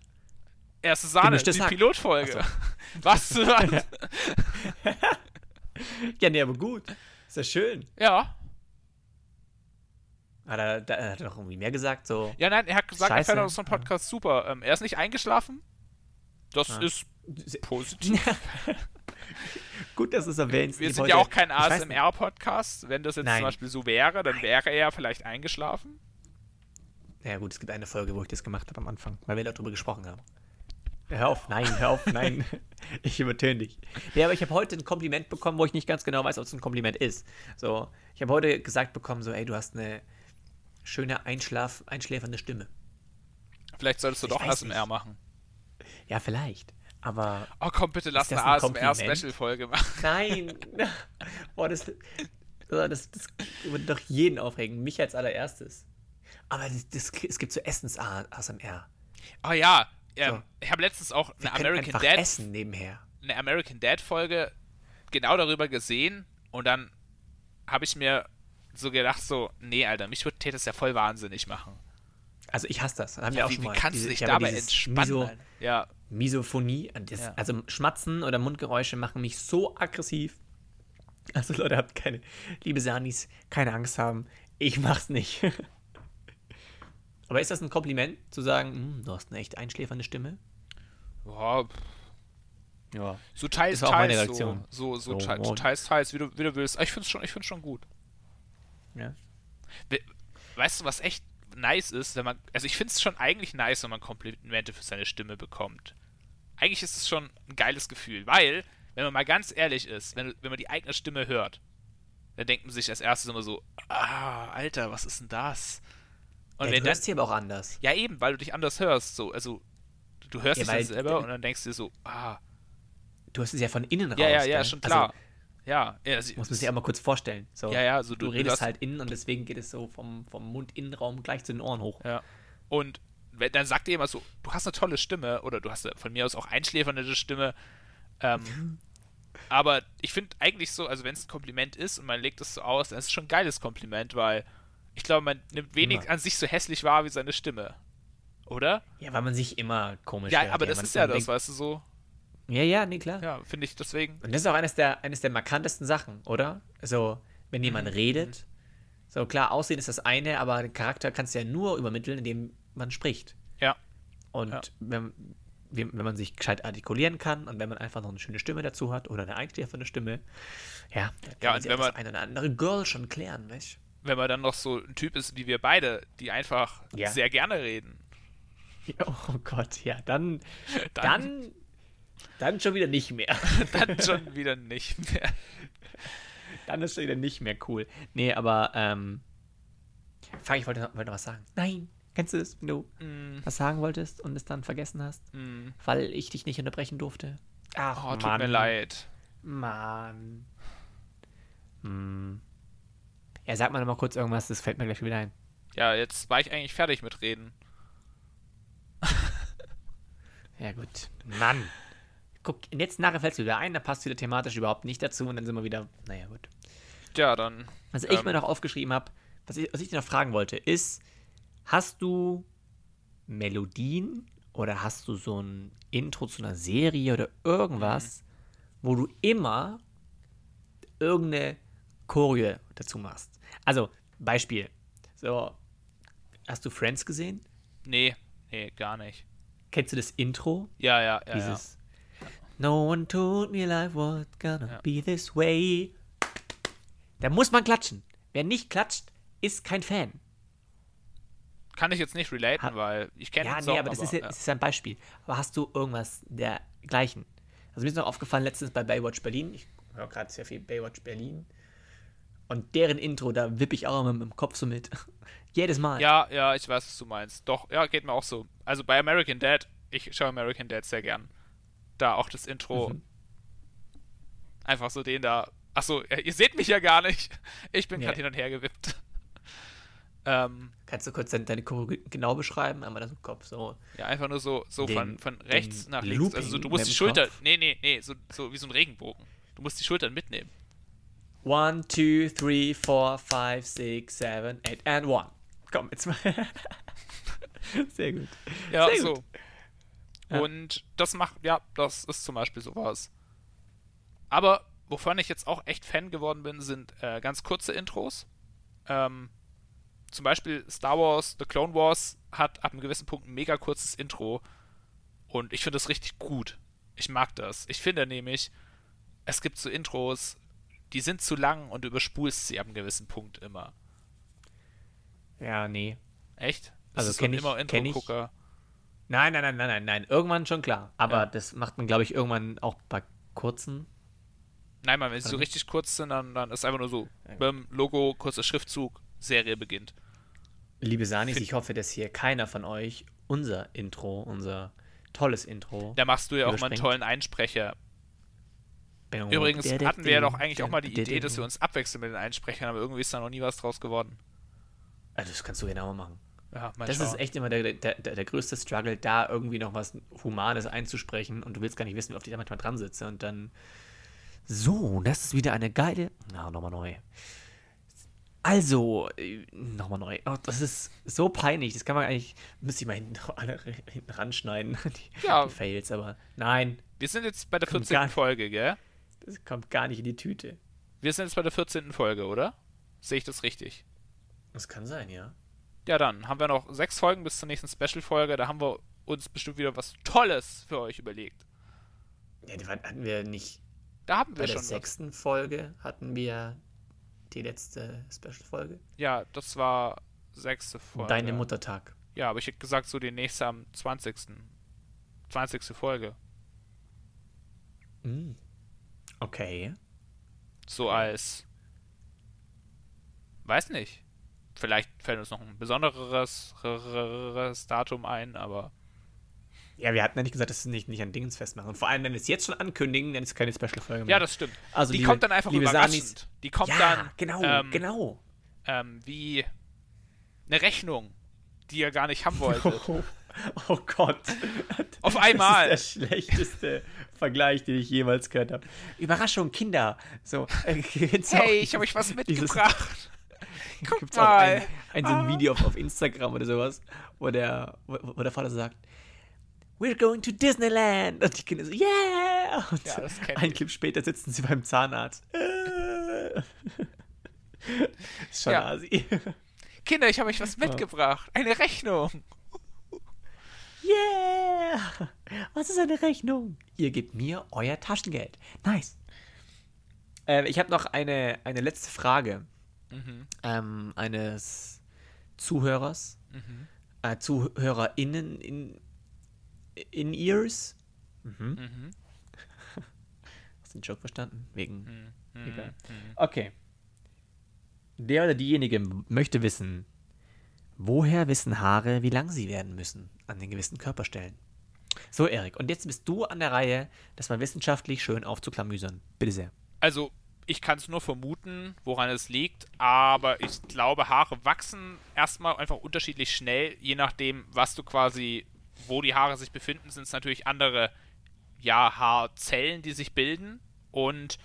Erste Sahne, Gemischtes die Hack. Pilotfolge. [LAUGHS] [LAUGHS] Was? ja. Ja, nee, aber gut. Ist ja schön. ja. Hat er, da, er hat doch irgendwie mehr gesagt, so. Ja, nein, er hat gesagt, Scheiße. er fand unseren Podcast super. Ähm, er ist nicht eingeschlafen. Das Ja. ist positiv. [LAUGHS] Gut, dass es erwähnst. Wir sind ja auch kein. ASMR-Podcast. Wenn das jetzt Nein. zum Beispiel so wäre, dann wäre er vielleicht eingeschlafen. Ja, gut, es gibt eine Folge, wo ich das gemacht habe am Anfang, weil wir darüber gesprochen haben. Hör auf, nein, hör auf, nein. [LAUGHS] ich übertöne dich. Ja, aber ich habe heute ein Kompliment bekommen, wo ich nicht ganz genau weiß, ob es ein Kompliment ist. So, ich habe heute gesagt bekommen, so, ey, du hast eine schöne Einschlaf, einschläfernde Stimme. Vielleicht solltest du Ich doch ASMR nicht. machen. Ja, vielleicht. Aber Oh komm, bitte lass das eine ein? ASMR-Special-Folge machen. [LAUGHS] nein. [LAUGHS] Boah, das, das, das würde doch jeden aufregen. Mich als allererstes. Aber das, das, es gibt so Essens-ASMR. Oh ja, ähm, So. ich habe letztens auch eine American Dad essen nebenher. eine American Dad Folge genau darüber gesehen und dann habe ich mir so gedacht so, nee, Alter, mich würde das ja voll wahnsinnig machen. Also ich hasse das. haben wir auch Wie, schon wie mal. kannst du dich dabei entspannen? Miso, ja, Misophonie. Das, Ja. Also Schmatzen oder Mundgeräusche machen mich so aggressiv. Also Leute, habt keine, liebe Sanis, keine Angst haben. Ich mach's nicht. [LAUGHS] Aber ist das ein Kompliment, zu sagen, "Hm, du hast eine echt einschläfernde Stimme? ja Ja. so teils, Das war auch meine teils, Reaktion. so, so, so So, teils, teils, teils, wie du, wie du willst. Ich finde es schon, ich find's schon gut. ja. We- Weißt du, was echt nice ist, wenn man, also ich finde es schon eigentlich nice, wenn man Komplimente für seine Stimme bekommt. Eigentlich ist es schon ein geiles Gefühl, weil, wenn man mal ganz ehrlich ist, wenn, wenn man die eigene Stimme hört, dann denkt man sich als erstes immer so, ah, Alter, was ist denn das? Und ja wenn du hörst sie aber auch anders. ja eben, weil du dich anders hörst, so, also du hörst Ja, dich dann selber und dann denkst du dir so, ah, Du hörst es ja von innen raus. ja, ja, ja, schon Also, klar. Ja, ja sie, Muss man sich einmal kurz vorstellen. So, Ja, ja, so du, du- redest hast- halt innen und deswegen geht es so vom, vom Mund-Innenraum gleich zu den Ohren hoch. Ja. Und wenn, dann sagt ihr immer so, du hast eine tolle Stimme oder du hast eine- von mir aus auch einschläfernde Stimme. Ähm, [LAUGHS] aber ich finde eigentlich so, also wenn es ein Kompliment ist und man legt es so aus, dann ist es schon ein geiles Kompliment, weil ich glaube, man nimmt wenig Immer. an sich so hässlich wahr wie seine Stimme. Oder? Ja, weil man sich immer komisch Ja, hört. aber das man, ist ja das, denkt- weißt du, so. Ja, ja, nee, klar. Ja, finde ich deswegen. Und das ist auch eines der, eines der markantesten Sachen, oder? Also, wenn jemand Mhm. redet, so klar, Aussehen ist das eine, aber den Charakter kannst du ja nur übermitteln, indem man spricht. Ja. Und Ja. wenn, wenn wenn man sich gescheit artikulieren kann und wenn man einfach noch eine schöne Stimme dazu hat oder eine einschläfernde Stimme, ja, dann kann Ja, man und sich das man- eine oder andere Girl schon klären, weißt Wenn man dann noch so ein Typ ist wie wir beide, die einfach Ja. sehr gerne reden, [LAUGHS] Oh Gott, ja, dann, [LAUGHS] dann, dann, dann schon wieder nicht mehr. [LAUGHS] dann schon wieder nicht mehr. Dann ist schon wieder nicht mehr cool. Nee, aber, ähm, fuck, ich wollte noch, wollte noch was sagen. Nein, kennst du das, wenn du Mm, was sagen wolltest und es dann vergessen hast, mm. weil ich dich nicht unterbrechen durfte? Ach, Oh, tut mir leid. Mann. Hm. Ja, sag mal noch mal kurz irgendwas, das fällt mir gleich wieder ein. Ja, jetzt war ich eigentlich fertig mit Reden. [LAUGHS] Ja, gut. Mann. Guck, jetzt nachher fällt es wieder ein, da passt wieder thematisch überhaupt nicht dazu und dann sind wir wieder. Naja, gut. Ja, dann. Was ich Ähm. mir noch aufgeschrieben habe, was ich, was ich dir noch fragen wollte, ist: Hast du Melodien oder hast du so ein Intro zu einer Serie oder irgendwas, wo du immer irgendeine Choreo dazu machst? Also, Beispiel. So, hast du Friends gesehen? Nee, nee, gar nicht. Kennst du das Intro? Ja, ja, ja. Dieses No one told me life was gonna Ja. be this way. Da muss man klatschen. Wer nicht klatscht, ist kein Fan. ja. Kann ich jetzt nicht relaten, Ha- weil ich kenne Ja, den nee, Song, aber das ist, ja, ja. das ist ja ein Beispiel. Aber hast du irgendwas dergleichen? Also mir ist noch aufgefallen, letztens bei Baywatch Berlin, ich höre gerade sehr viel Baywatch Berlin, und deren Intro, da wippe ich auch immer mit dem Kopf so mit. [LAUGHS] Jedes Mal. Ja, ja, ich weiß, was du meinst. Doch, ja, geht mir auch so. Also bei American Dad, ich schaue American Dad sehr gern. Da auch das Intro. Mhm. Einfach so den da. Achso, ihr seht mich ja gar nicht. Ich bin Nee. gerade hin und her gewippt. [LAUGHS] ähm, Kannst du kurz deine, deine genau beschreiben? Einmal das im Kopf, so. ja, einfach nur so, so Den- von, von rechts nach links. Also so, Looping du musst die Schulter. Kopf? Nee, nee, nee, so, so wie so ein Regenbogen. Du musst die Schultern mitnehmen. One, two, three, four, five, six, seven, eight and one. Komm, jetzt mal. [LAUGHS] Sehr gut. Ja, Sehr so. gut. Ja. Und das macht, ja, das ist zum Beispiel sowas. Aber wovon ich jetzt auch echt Fan geworden bin, sind äh, ganz kurze Intros. Ähm, zum Beispiel Star Wars, The Clone Wars hat ab einem gewissen Punkt ein mega kurzes Intro. Und ich finde das richtig gut. Ich mag das. Ich finde nämlich, es gibt so Intros, die sind zu lang und du überspulst sie ab einem gewissen Punkt immer. Ja, nee. Echt? Also ist so ein kenn ich- immer kenn ich. Nein, nein, nein, nein, nein, nein. Irgendwann schon klar. Aber Ja. das macht man, glaube ich, irgendwann auch bei kurzen. Nein, Mann, wenn sie so nicht? richtig kurz sind, dann, dann ist einfach nur so, beim Logo, kurzer Schriftzug, Serie beginnt. Liebe Sanis, ich hoffe, dass hier keiner von euch unser Intro, unser tolles Intro. Da machst du ja auch mal einen tollen Einsprecher. Übrigens hatten wir ja doch eigentlich auch mal die Idee, dass wir uns abwechseln mit den Einsprechern, aber irgendwie ist da noch nie was draus geworden. Also das kannst du genau machen. Ja, Das schauen. ist echt immer der, der, der, der größte Struggle, da irgendwie noch was Humanes einzusprechen und du willst gar nicht wissen, wie oft ich da manchmal dran sitze und dann. So, das ist wieder eine geile. Na, nochmal neu. Also, äh, nochmal neu. Oh, das ist so peinlich. Das kann man eigentlich. Müsste ich mal hinten [LAUGHS] alle hinten ranschneiden. [LAUGHS] Die, Ja. die Fails, aber nein, Wir sind jetzt bei der Kommt 14. gar- Folge, gell? Das kommt gar nicht in die Tüte. Wir sind jetzt bei der 14. Folge, oder? Sehe ich das richtig? Das kann sein, ja. Ja, dann haben wir noch sechs Folgen bis zur nächsten Special-Folge. Da haben wir uns bestimmt wieder was Tolles für euch überlegt. Ja, die hatten wir nicht. Da haben Bei wir der schon was. sechsten Folge hatten wir die letzte Special-Folge. Ja, das war sechste Folge. Deine Muttertag. Ja, aber ich hätte gesagt, so die nächste am 20. 20. Folge. Mm. Okay. So als. Weiß nicht. Vielleicht fällt uns noch ein besonderes Datum ein, aber Ja, wir hatten ja nicht gesagt, dass wir nicht, nicht an Dingens festmachen. Und vor allem, wenn wir es jetzt schon ankündigen, dann ist es keine Special-Folge mehr. Ja, das stimmt. Also, die liebe- kommt dann einfach überraschend. Sanis- die kommt ja, dann genau, ähm, genau. ähm, wie eine Rechnung, die ihr gar nicht haben wolltet. [LAUGHS] Oh, Gott. Auf einmal. Das ist der schlechteste Vergleich, den ich jemals gehört habe. Überraschung, Kinder. So, äh, auch- Hey, ich habe euch was mitgebracht. [LAUGHS] Guck Gibt's auch mal. ein, ein so ein Ah. Video auf, auf Instagram oder sowas, wo der, wo, wo der Vater sagt, We're going to Disneyland. Und die Kinder so, yeah! Und Ja, ein. Clip später sitzen sie beim Zahnarzt. [LAUGHS] Schon Ja. asi. Kinder, ich habe euch was mitgebracht. Eine Rechnung. Yeah! Was ist eine Rechnung? Ihr gebt mir euer Taschengeld. Nice. Ähm, ich habe noch eine, eine letzte Frage ähm, eines Zuhörers. Äh, ZuhörerInnen in, in Ears. Mhm. [LAUGHS] Hast du den Joke verstanden? Wegen. Egal. Okay. Der oder diejenige möchte wissen, woher wissen Haare, wie lang sie werden müssen an den gewissen Körperstellen? So, Erik, und jetzt bist du an der Reihe, das mal wissenschaftlich schön aufzuklamüsern. Bitte sehr. Also, ich kann es nur vermuten, woran es liegt, aber ich glaube, Haare wachsen erstmal einfach unterschiedlich schnell, je nachdem, was du quasi, wo die Haare sich befinden, sind es natürlich andere, ja, Haarzellen, die sich bilden und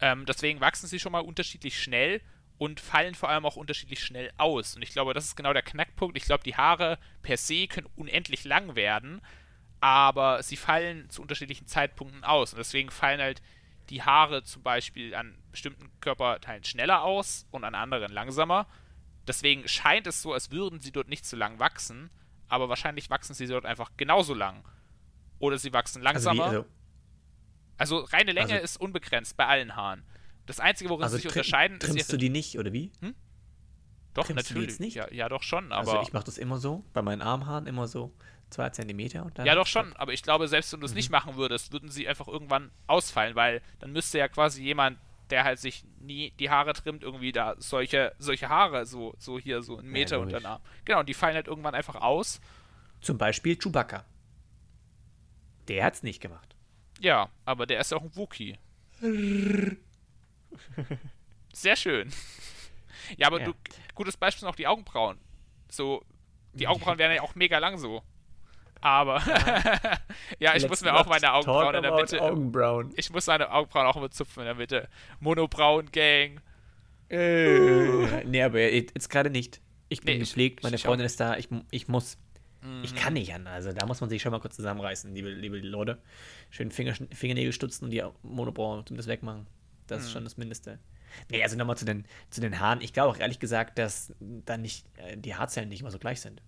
ähm, deswegen wachsen sie schon mal unterschiedlich schnell und fallen vor allem auch unterschiedlich schnell aus. Und ich glaube, das ist genau der Knackpunkt. Ich glaube, die Haare per se können unendlich lang werden, aber sie fallen zu unterschiedlichen Zeitpunkten aus. Und deswegen fallen halt die Haare zum Beispiel an bestimmten Körperteilen schneller aus und an anderen langsamer. Deswegen scheint es so, als würden sie dort nicht so lang wachsen, aber wahrscheinlich wachsen sie dort einfach genauso lang. Oder sie wachsen Also, wie, langsamer. also, Also reine Länge Also- ist unbegrenzt bei allen Haaren. Das Einzige, worin also sie sich unterscheiden, ist trimmst du die nicht, oder wie? doch trimmst du die natürlich. nicht? Ja, ja, doch schon, aber also ich mache das immer so, bei meinen Armhaaren immer so zwei Zentimeter und dann. ja, doch schon. Aber ich glaube, selbst wenn du es Mhm. nicht machen würdest, würden sie einfach irgendwann ausfallen, weil dann müsste ja quasi jemand, der halt sich nie die Haare trimmt, irgendwie da solche solche Haare so so hier so einen Meter logisch. unter den Arm. Genau, und die fallen halt irgendwann einfach aus. Zum Beispiel Chewbacca. Der hat's nicht gemacht. Ja, aber der ist ja auch ein Wookie. [LAUGHS] [LAUGHS] Sehr schön. Ja, aber Ja. du, gutes Beispiel sind auch die Augenbrauen. So, die Augenbrauen wären ja auch mega lang so. Aber, ja, [LAUGHS] ich muss mir auch meine Augenbrauen in der Mitte, Augenbrauen. ich muss meine Augenbrauen auch immer zupfen in der Mitte. Monobrauen Gang. Äh, nee, aber jetzt gerade nicht. Ich bin Nee, ich- gepflegt, meine ich auch Freundin ist da, ich, ich muss. Ich Mhm. kann nicht an, also da muss man sich schon mal kurz zusammenreißen, liebe, liebe Leute. Schön Finger, Fingernägel stutzen und die Monobrauen zum das wegmachen. Das Mhm. ist schon das Mindeste. Nee, also nochmal zu den, zu den Haaren. Ich glaube auch ehrlich gesagt, dass dann nicht äh, die Haarzellen nicht immer so gleich sind.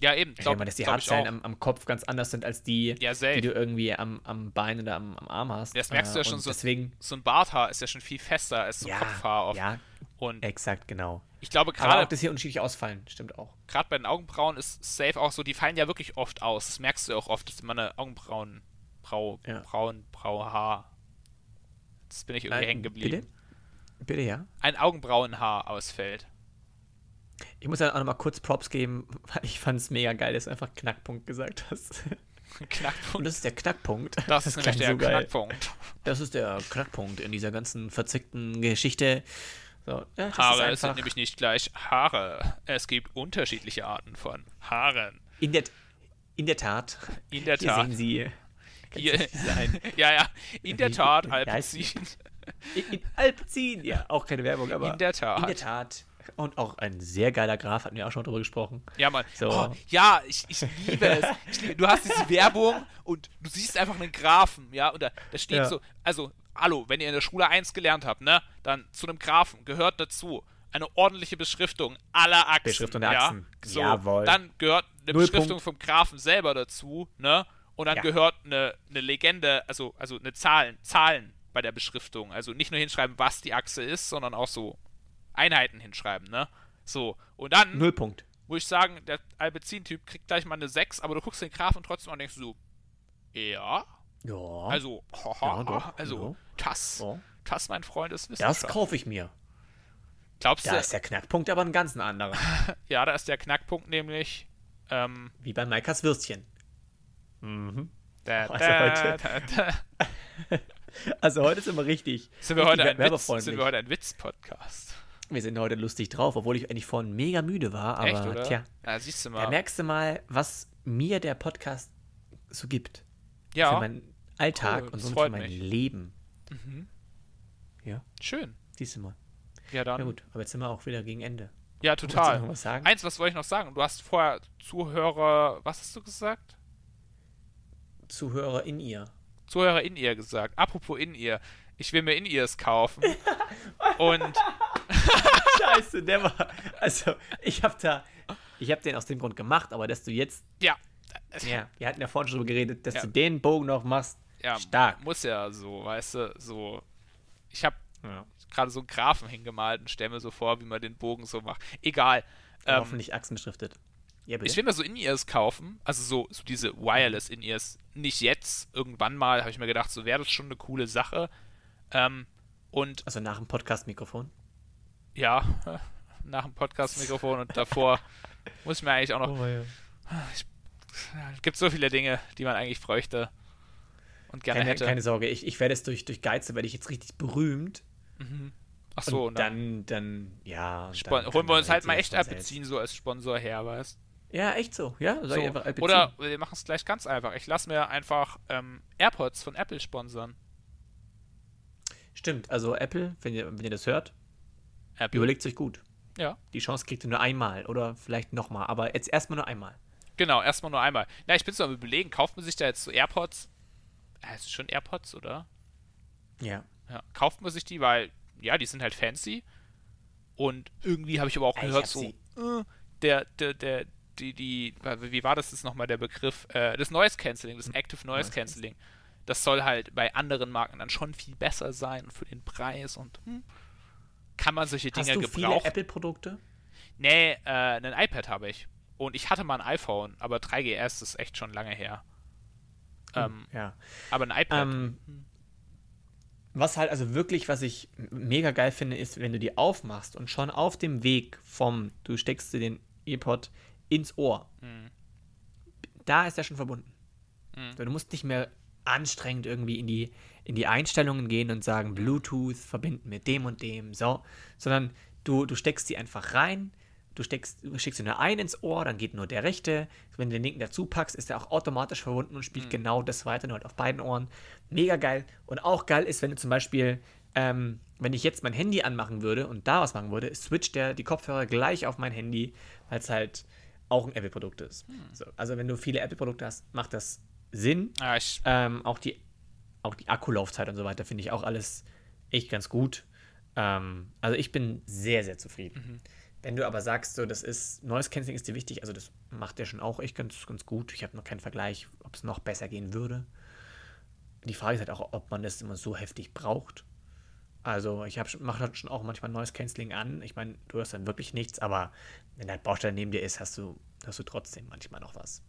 Ja, eben. Ich Glaub, denke mal, dass die Haarzellen am, am Kopf ganz anders sind als die, Ja, die du irgendwie am, am Bein oder am, am Arm hast. Das merkst du ja Äh, schon so. Deswegen, So ein Barthaar ist ja schon viel fester als so ein ja, Kopfhaar oft. ja, Und exakt, genau. ich glaube, Aber auch, gerade dass hier unterschiedlich ausfallen, stimmt auch. gerade bei den Augenbrauen ist safe auch so, die fallen ja wirklich oft aus. Das merkst du ja auch oft, dass meine Augenbrauen, Brau, Ja. Brauen, Brauhaar. Jetzt bin ich irgendwie hängen geblieben. Bitte? Bitte, ja. Ein Augenbrauenhaar ausfällt. Ich muss ja auch nochmal kurz Props geben, weil ich fand es mega geil, dass du einfach Knackpunkt gesagt hast. [LAUGHS] Und Knackpunkt. das ist der Knackpunkt. Das ist nämlich der so. Knackpunkt. Das ist der Knackpunkt in dieser ganzen verzwickten Geschichte. So, ja, das Haare sind nämlich nicht gleich Haare. Es gibt unterschiedliche Arten von Haaren. in der, in der Tat. In der Hier Tat. sehen Sie. Nicht sein. [LAUGHS] ja, ja, in der Tat, Alpezin. In, in Alpezin, ja, auch keine Werbung, aber In der Tat. In der Tat. Und auch ein sehr geiler Graf, hatten wir auch schon drüber gesprochen. Ja, Mann. So. Oh, ja, ich, ich liebe es. Ich liebe, du hast diese Werbung und du siehst einfach einen Graphen, ja, und da, da steht Ja. so, also, hallo, wenn ihr in der Schule 1 gelernt habt, ne, dann zu einem Graphen gehört dazu eine ordentliche Beschriftung aller Achsen. Beschriftung der ja? Achsen. So, Jawohl. Dann gehört eine Null Beschriftung Punkt. vom Graphen selber dazu, ne, und dann Ja. gehört eine, eine Legende, also, also eine Zahlen, Zahlen bei der Beschriftung. Also nicht nur hinschreiben, was die Achse ist, sondern auch so Einheiten hinschreiben, ne. So, und dann Nullpunkt. muss ich sagen, der Albezin-Typ kriegt gleich mal eine 6, aber du guckst den Graphen trotzdem an und denkst so, ja, Ja. also, haha, Ja, doch, also, das, Ja. das, mein Freund, ist das Wissenschaft. kaufe ich mir. Glaubst Da du, ist der Knackpunkt aber ein ganz anderer. [LAUGHS] ja, da ist der Knackpunkt nämlich, ähm, Wie bei Maikas Würstchen. Mhm. Da, Also da, heute- da, da. [LAUGHS] Also heute sind wir richtig. Sind, wir richtig heute ein Witz, sind wir heute ein Witz-Podcast? Wir sind heute lustig drauf, obwohl ich eigentlich vorhin mega müde war. Aber Echt, oder? tja, Ja, siehst du da mal. merkst du mal, was mir der Podcast so gibt. Für ja, meinen Alltag Cool, und freut für mein mich. Leben. Mhm. Ja, schön. siehst du mal. Ja, dann. Ja gut, aber jetzt sind wir auch wieder gegen Ende. Ja, Wolltest du total. noch was sagen? Eins, was wollte ich noch sagen? Du hast vorher Zuhörer, was hast du gesagt? Zuhörer in ihr. Zuhörer in ihr gesagt. Apropos in ihr. Ich will mir in ihrs kaufen. [LAUGHS] Und [LAUGHS] Scheiße, der war. Also, ich hab da. Ich hab den aus dem Grund gemacht, aber dass du jetzt. ja, Ja, wir hatten ja vorhin schon drüber geredet, dass Ja. du den Bogen noch machst. ja, Stark. muss ja so, weißt du, so. Ich habe Ja. gerade so einen Graphen hingemalt und stelle mir so vor, wie man den Bogen so macht. Egal. Ähm, Hoffentlich achsenbeschriftet. Ja, ich will mir so In-Ears kaufen, also so, so diese Wireless In-Ears. Nicht jetzt, irgendwann mal, habe ich mir gedacht, so wäre das schon eine coole Sache. Ähm, und also nach dem Podcast-Mikrofon. ja, [LAUGHS] nach dem Podcast-Mikrofon und davor [LAUGHS] muss ich mir eigentlich auch noch. Oh, ja. Es gibt so viele Dinge, die man eigentlich bräuchte und gerne keine, hätte. keine Sorge, ich, ich werde es durch, durch Geize, werde ich jetzt richtig berühmt. Ach so, und dann, dann, ja. und Spon dann holen wir uns halt mal echt. Alpecin so als Sponsor her, weißt Ja, echt so. Ja, so. Oder wir machen es gleich ganz einfach. Ich lasse mir einfach ähm, AirPods von Apple sponsern. Stimmt, also Apple, wenn ihr, wenn ihr das hört, Apple. überlegt euch gut. Ja, Die Chance kriegt ihr nur einmal oder vielleicht nochmal, aber jetzt erstmal nur einmal. genau, erstmal nur einmal. Na, ich bin so am überlegen, kauft man sich da jetzt so AirPods? Heißt schon AirPods, oder? Ja. Ja, kauft man sich die, weil, ja, die sind halt fancy. Und irgendwie habe ich aber auch gehört, so, äh, der, der, der, die, die, wie war das jetzt nochmal der Begriff? Äh, das Noise Cancelling, das Active Noise Cancelling. Das soll halt bei anderen Marken dann schon viel besser sein für den Preis und hm, kann man solche Hast Dinge du viele gebrauchen? Apple-Produkte? Nee, äh, ein iPad habe ich. Und ich hatte mal ein iPhone, aber 3GS ist echt schon lange her. Ähm, Ja. aber ein iPad. Ähm, was halt also wirklich, was ich mega geil finde, ist, wenn du die aufmachst und schon auf dem Weg vom, du steckst dir den earpod ins Ohr, Mhm. da ist er schon verbunden. Mhm. So, du musst nicht mehr anstrengend irgendwie in die, in die Einstellungen gehen und sagen, Bluetooth verbinden mit dem und dem, so, sondern du, du steckst die einfach rein, du steckst, du schickst sie nur einen ins Ohr, dann geht nur der rechte. Wenn du den linken dazu packst, ist er auch automatisch verbunden und spielt genau das weiter, nur halt auf beiden Ohren. Mega geil. Und auch geil ist, wenn du zum Beispiel, ähm, wenn ich jetzt mein Handy anmachen würde und da was machen würde, switcht der die Kopfhörer gleich auf mein Handy, weil es halt auch ein Apple-Produkt ist. So, also wenn du viele Apple-Produkte hast, macht das Sinn. Ja, Ähm, auch, die, auch die Akkulaufzeit und so weiter finde ich auch alles echt ganz gut. Ähm, also ich bin sehr, sehr zufrieden. Wenn du aber sagst, so, das ist, Noise Cancelling ist dir wichtig, also das macht der schon auch echt ganz, ganz gut. Ich habe noch keinen Vergleich, ob es noch besser gehen würde. Die Frage ist halt auch, ob man das immer so heftig braucht. Also ich mache halt schon auch manchmal Noise Cancelling an. Ich meine, du hörst dann wirklich nichts, aber wenn halt Baustein neben dir ist, hast du, hast du trotzdem manchmal noch was.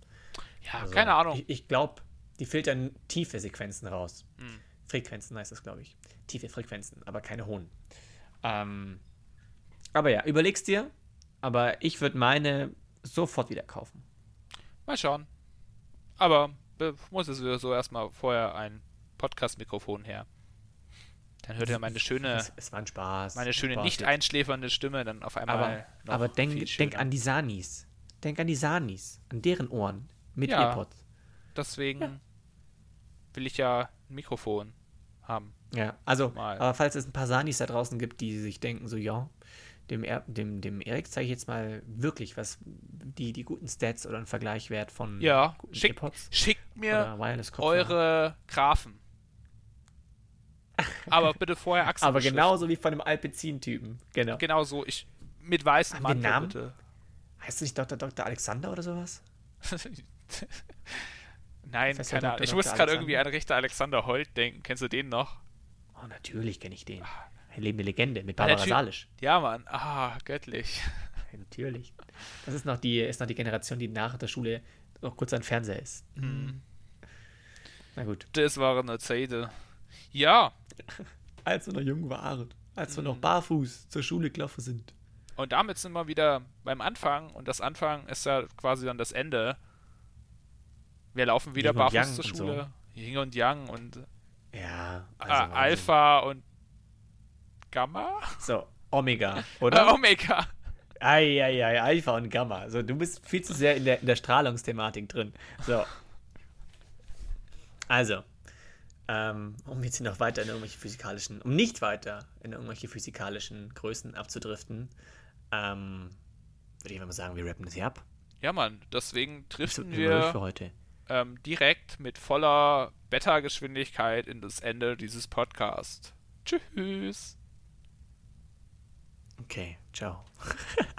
ja, Also, keine Ahnung. Ich, ich glaube, die filtern tiefe Sequenzen raus. Hm. Frequenzen heißt das, glaube ich. Tiefe Frequenzen, aber keine hohen. Ähm, aber ja, überlegst dir. Aber ich würde meine sofort wieder kaufen. Mal schauen. Aber be- muss es so erstmal vorher ein Podcast-Mikrofon her. Dann hört er meine schöne, Es, es war ein Spaß. meine schöne Spaß nicht einschläfernde Stimme dann auf einmal. Aber, aber denk, denk an die Sanis. Denk an die Sanis. An deren Ohren. Mit Ja. Earpods. Deswegen will ich ja ein Mikrofon haben. Ja, also, Mal. aber falls es ein paar Sanis da draußen gibt, die sich denken, so, ja, dem, er, dem, dem Erik zeige ich jetzt mal wirklich was, die, die guten Stats oder einen Vergleichwert von Ja, guten schickt, AirPods schickt mir eure Graphen. Aber bitte vorher Achsen. Aber genauso wie von dem Alpecin-Typen. Genau. Genau so. Ich, mit weißem Mantel, Namen? bitte. Heißt du nicht Dr. Dr. Alexander oder sowas? [LAUGHS] Nein, keine Ahnung. Ich muss Dr. gerade irgendwie an Richter Alexander Holt denken. Kennst du den noch? Oh, natürlich kenne ich den. Eine lebende Legende mit Ah, Barbara Salisch. Ja, Mann. Ah, göttlich. Natürlich. Das ist noch, die, ist noch die Generation, die nach der Schule noch kurz an Fernseher ist. Hm. Na gut. Das waren eine Zeiten. Ja, [LAUGHS] Als wir noch jung waren. Als wir Mhm. noch barfuß zur Schule gelaufen sind. und damit sind wir wieder beim Anfang. Und das Anfang ist ja quasi dann das Ende. Wir laufen wieder Yin barfuß zur Schule. Yin und Yang und Ja. äh, also Wahnsinn. Alpha und Gamma? So, Omega, Äh, [LAUGHS] oder? Omega. Eieiei, Alpha und Gamma. So, du bist viel zu sehr in der, in der Strahlungsthematik drin. So. Also, ähm, um jetzt hier noch weiter in irgendwelche physikalischen, um nicht weiter in irgendwelche physikalischen Größen abzudriften, ähm, würde ich einfach mal sagen, wir rappen das hier ab. Ja, Mann, deswegen driften wir heute. ähm, direkt mit voller Beta-Geschwindigkeit in das Ende dieses Podcasts. Tschüss. Okay, ciao. [LAUGHS]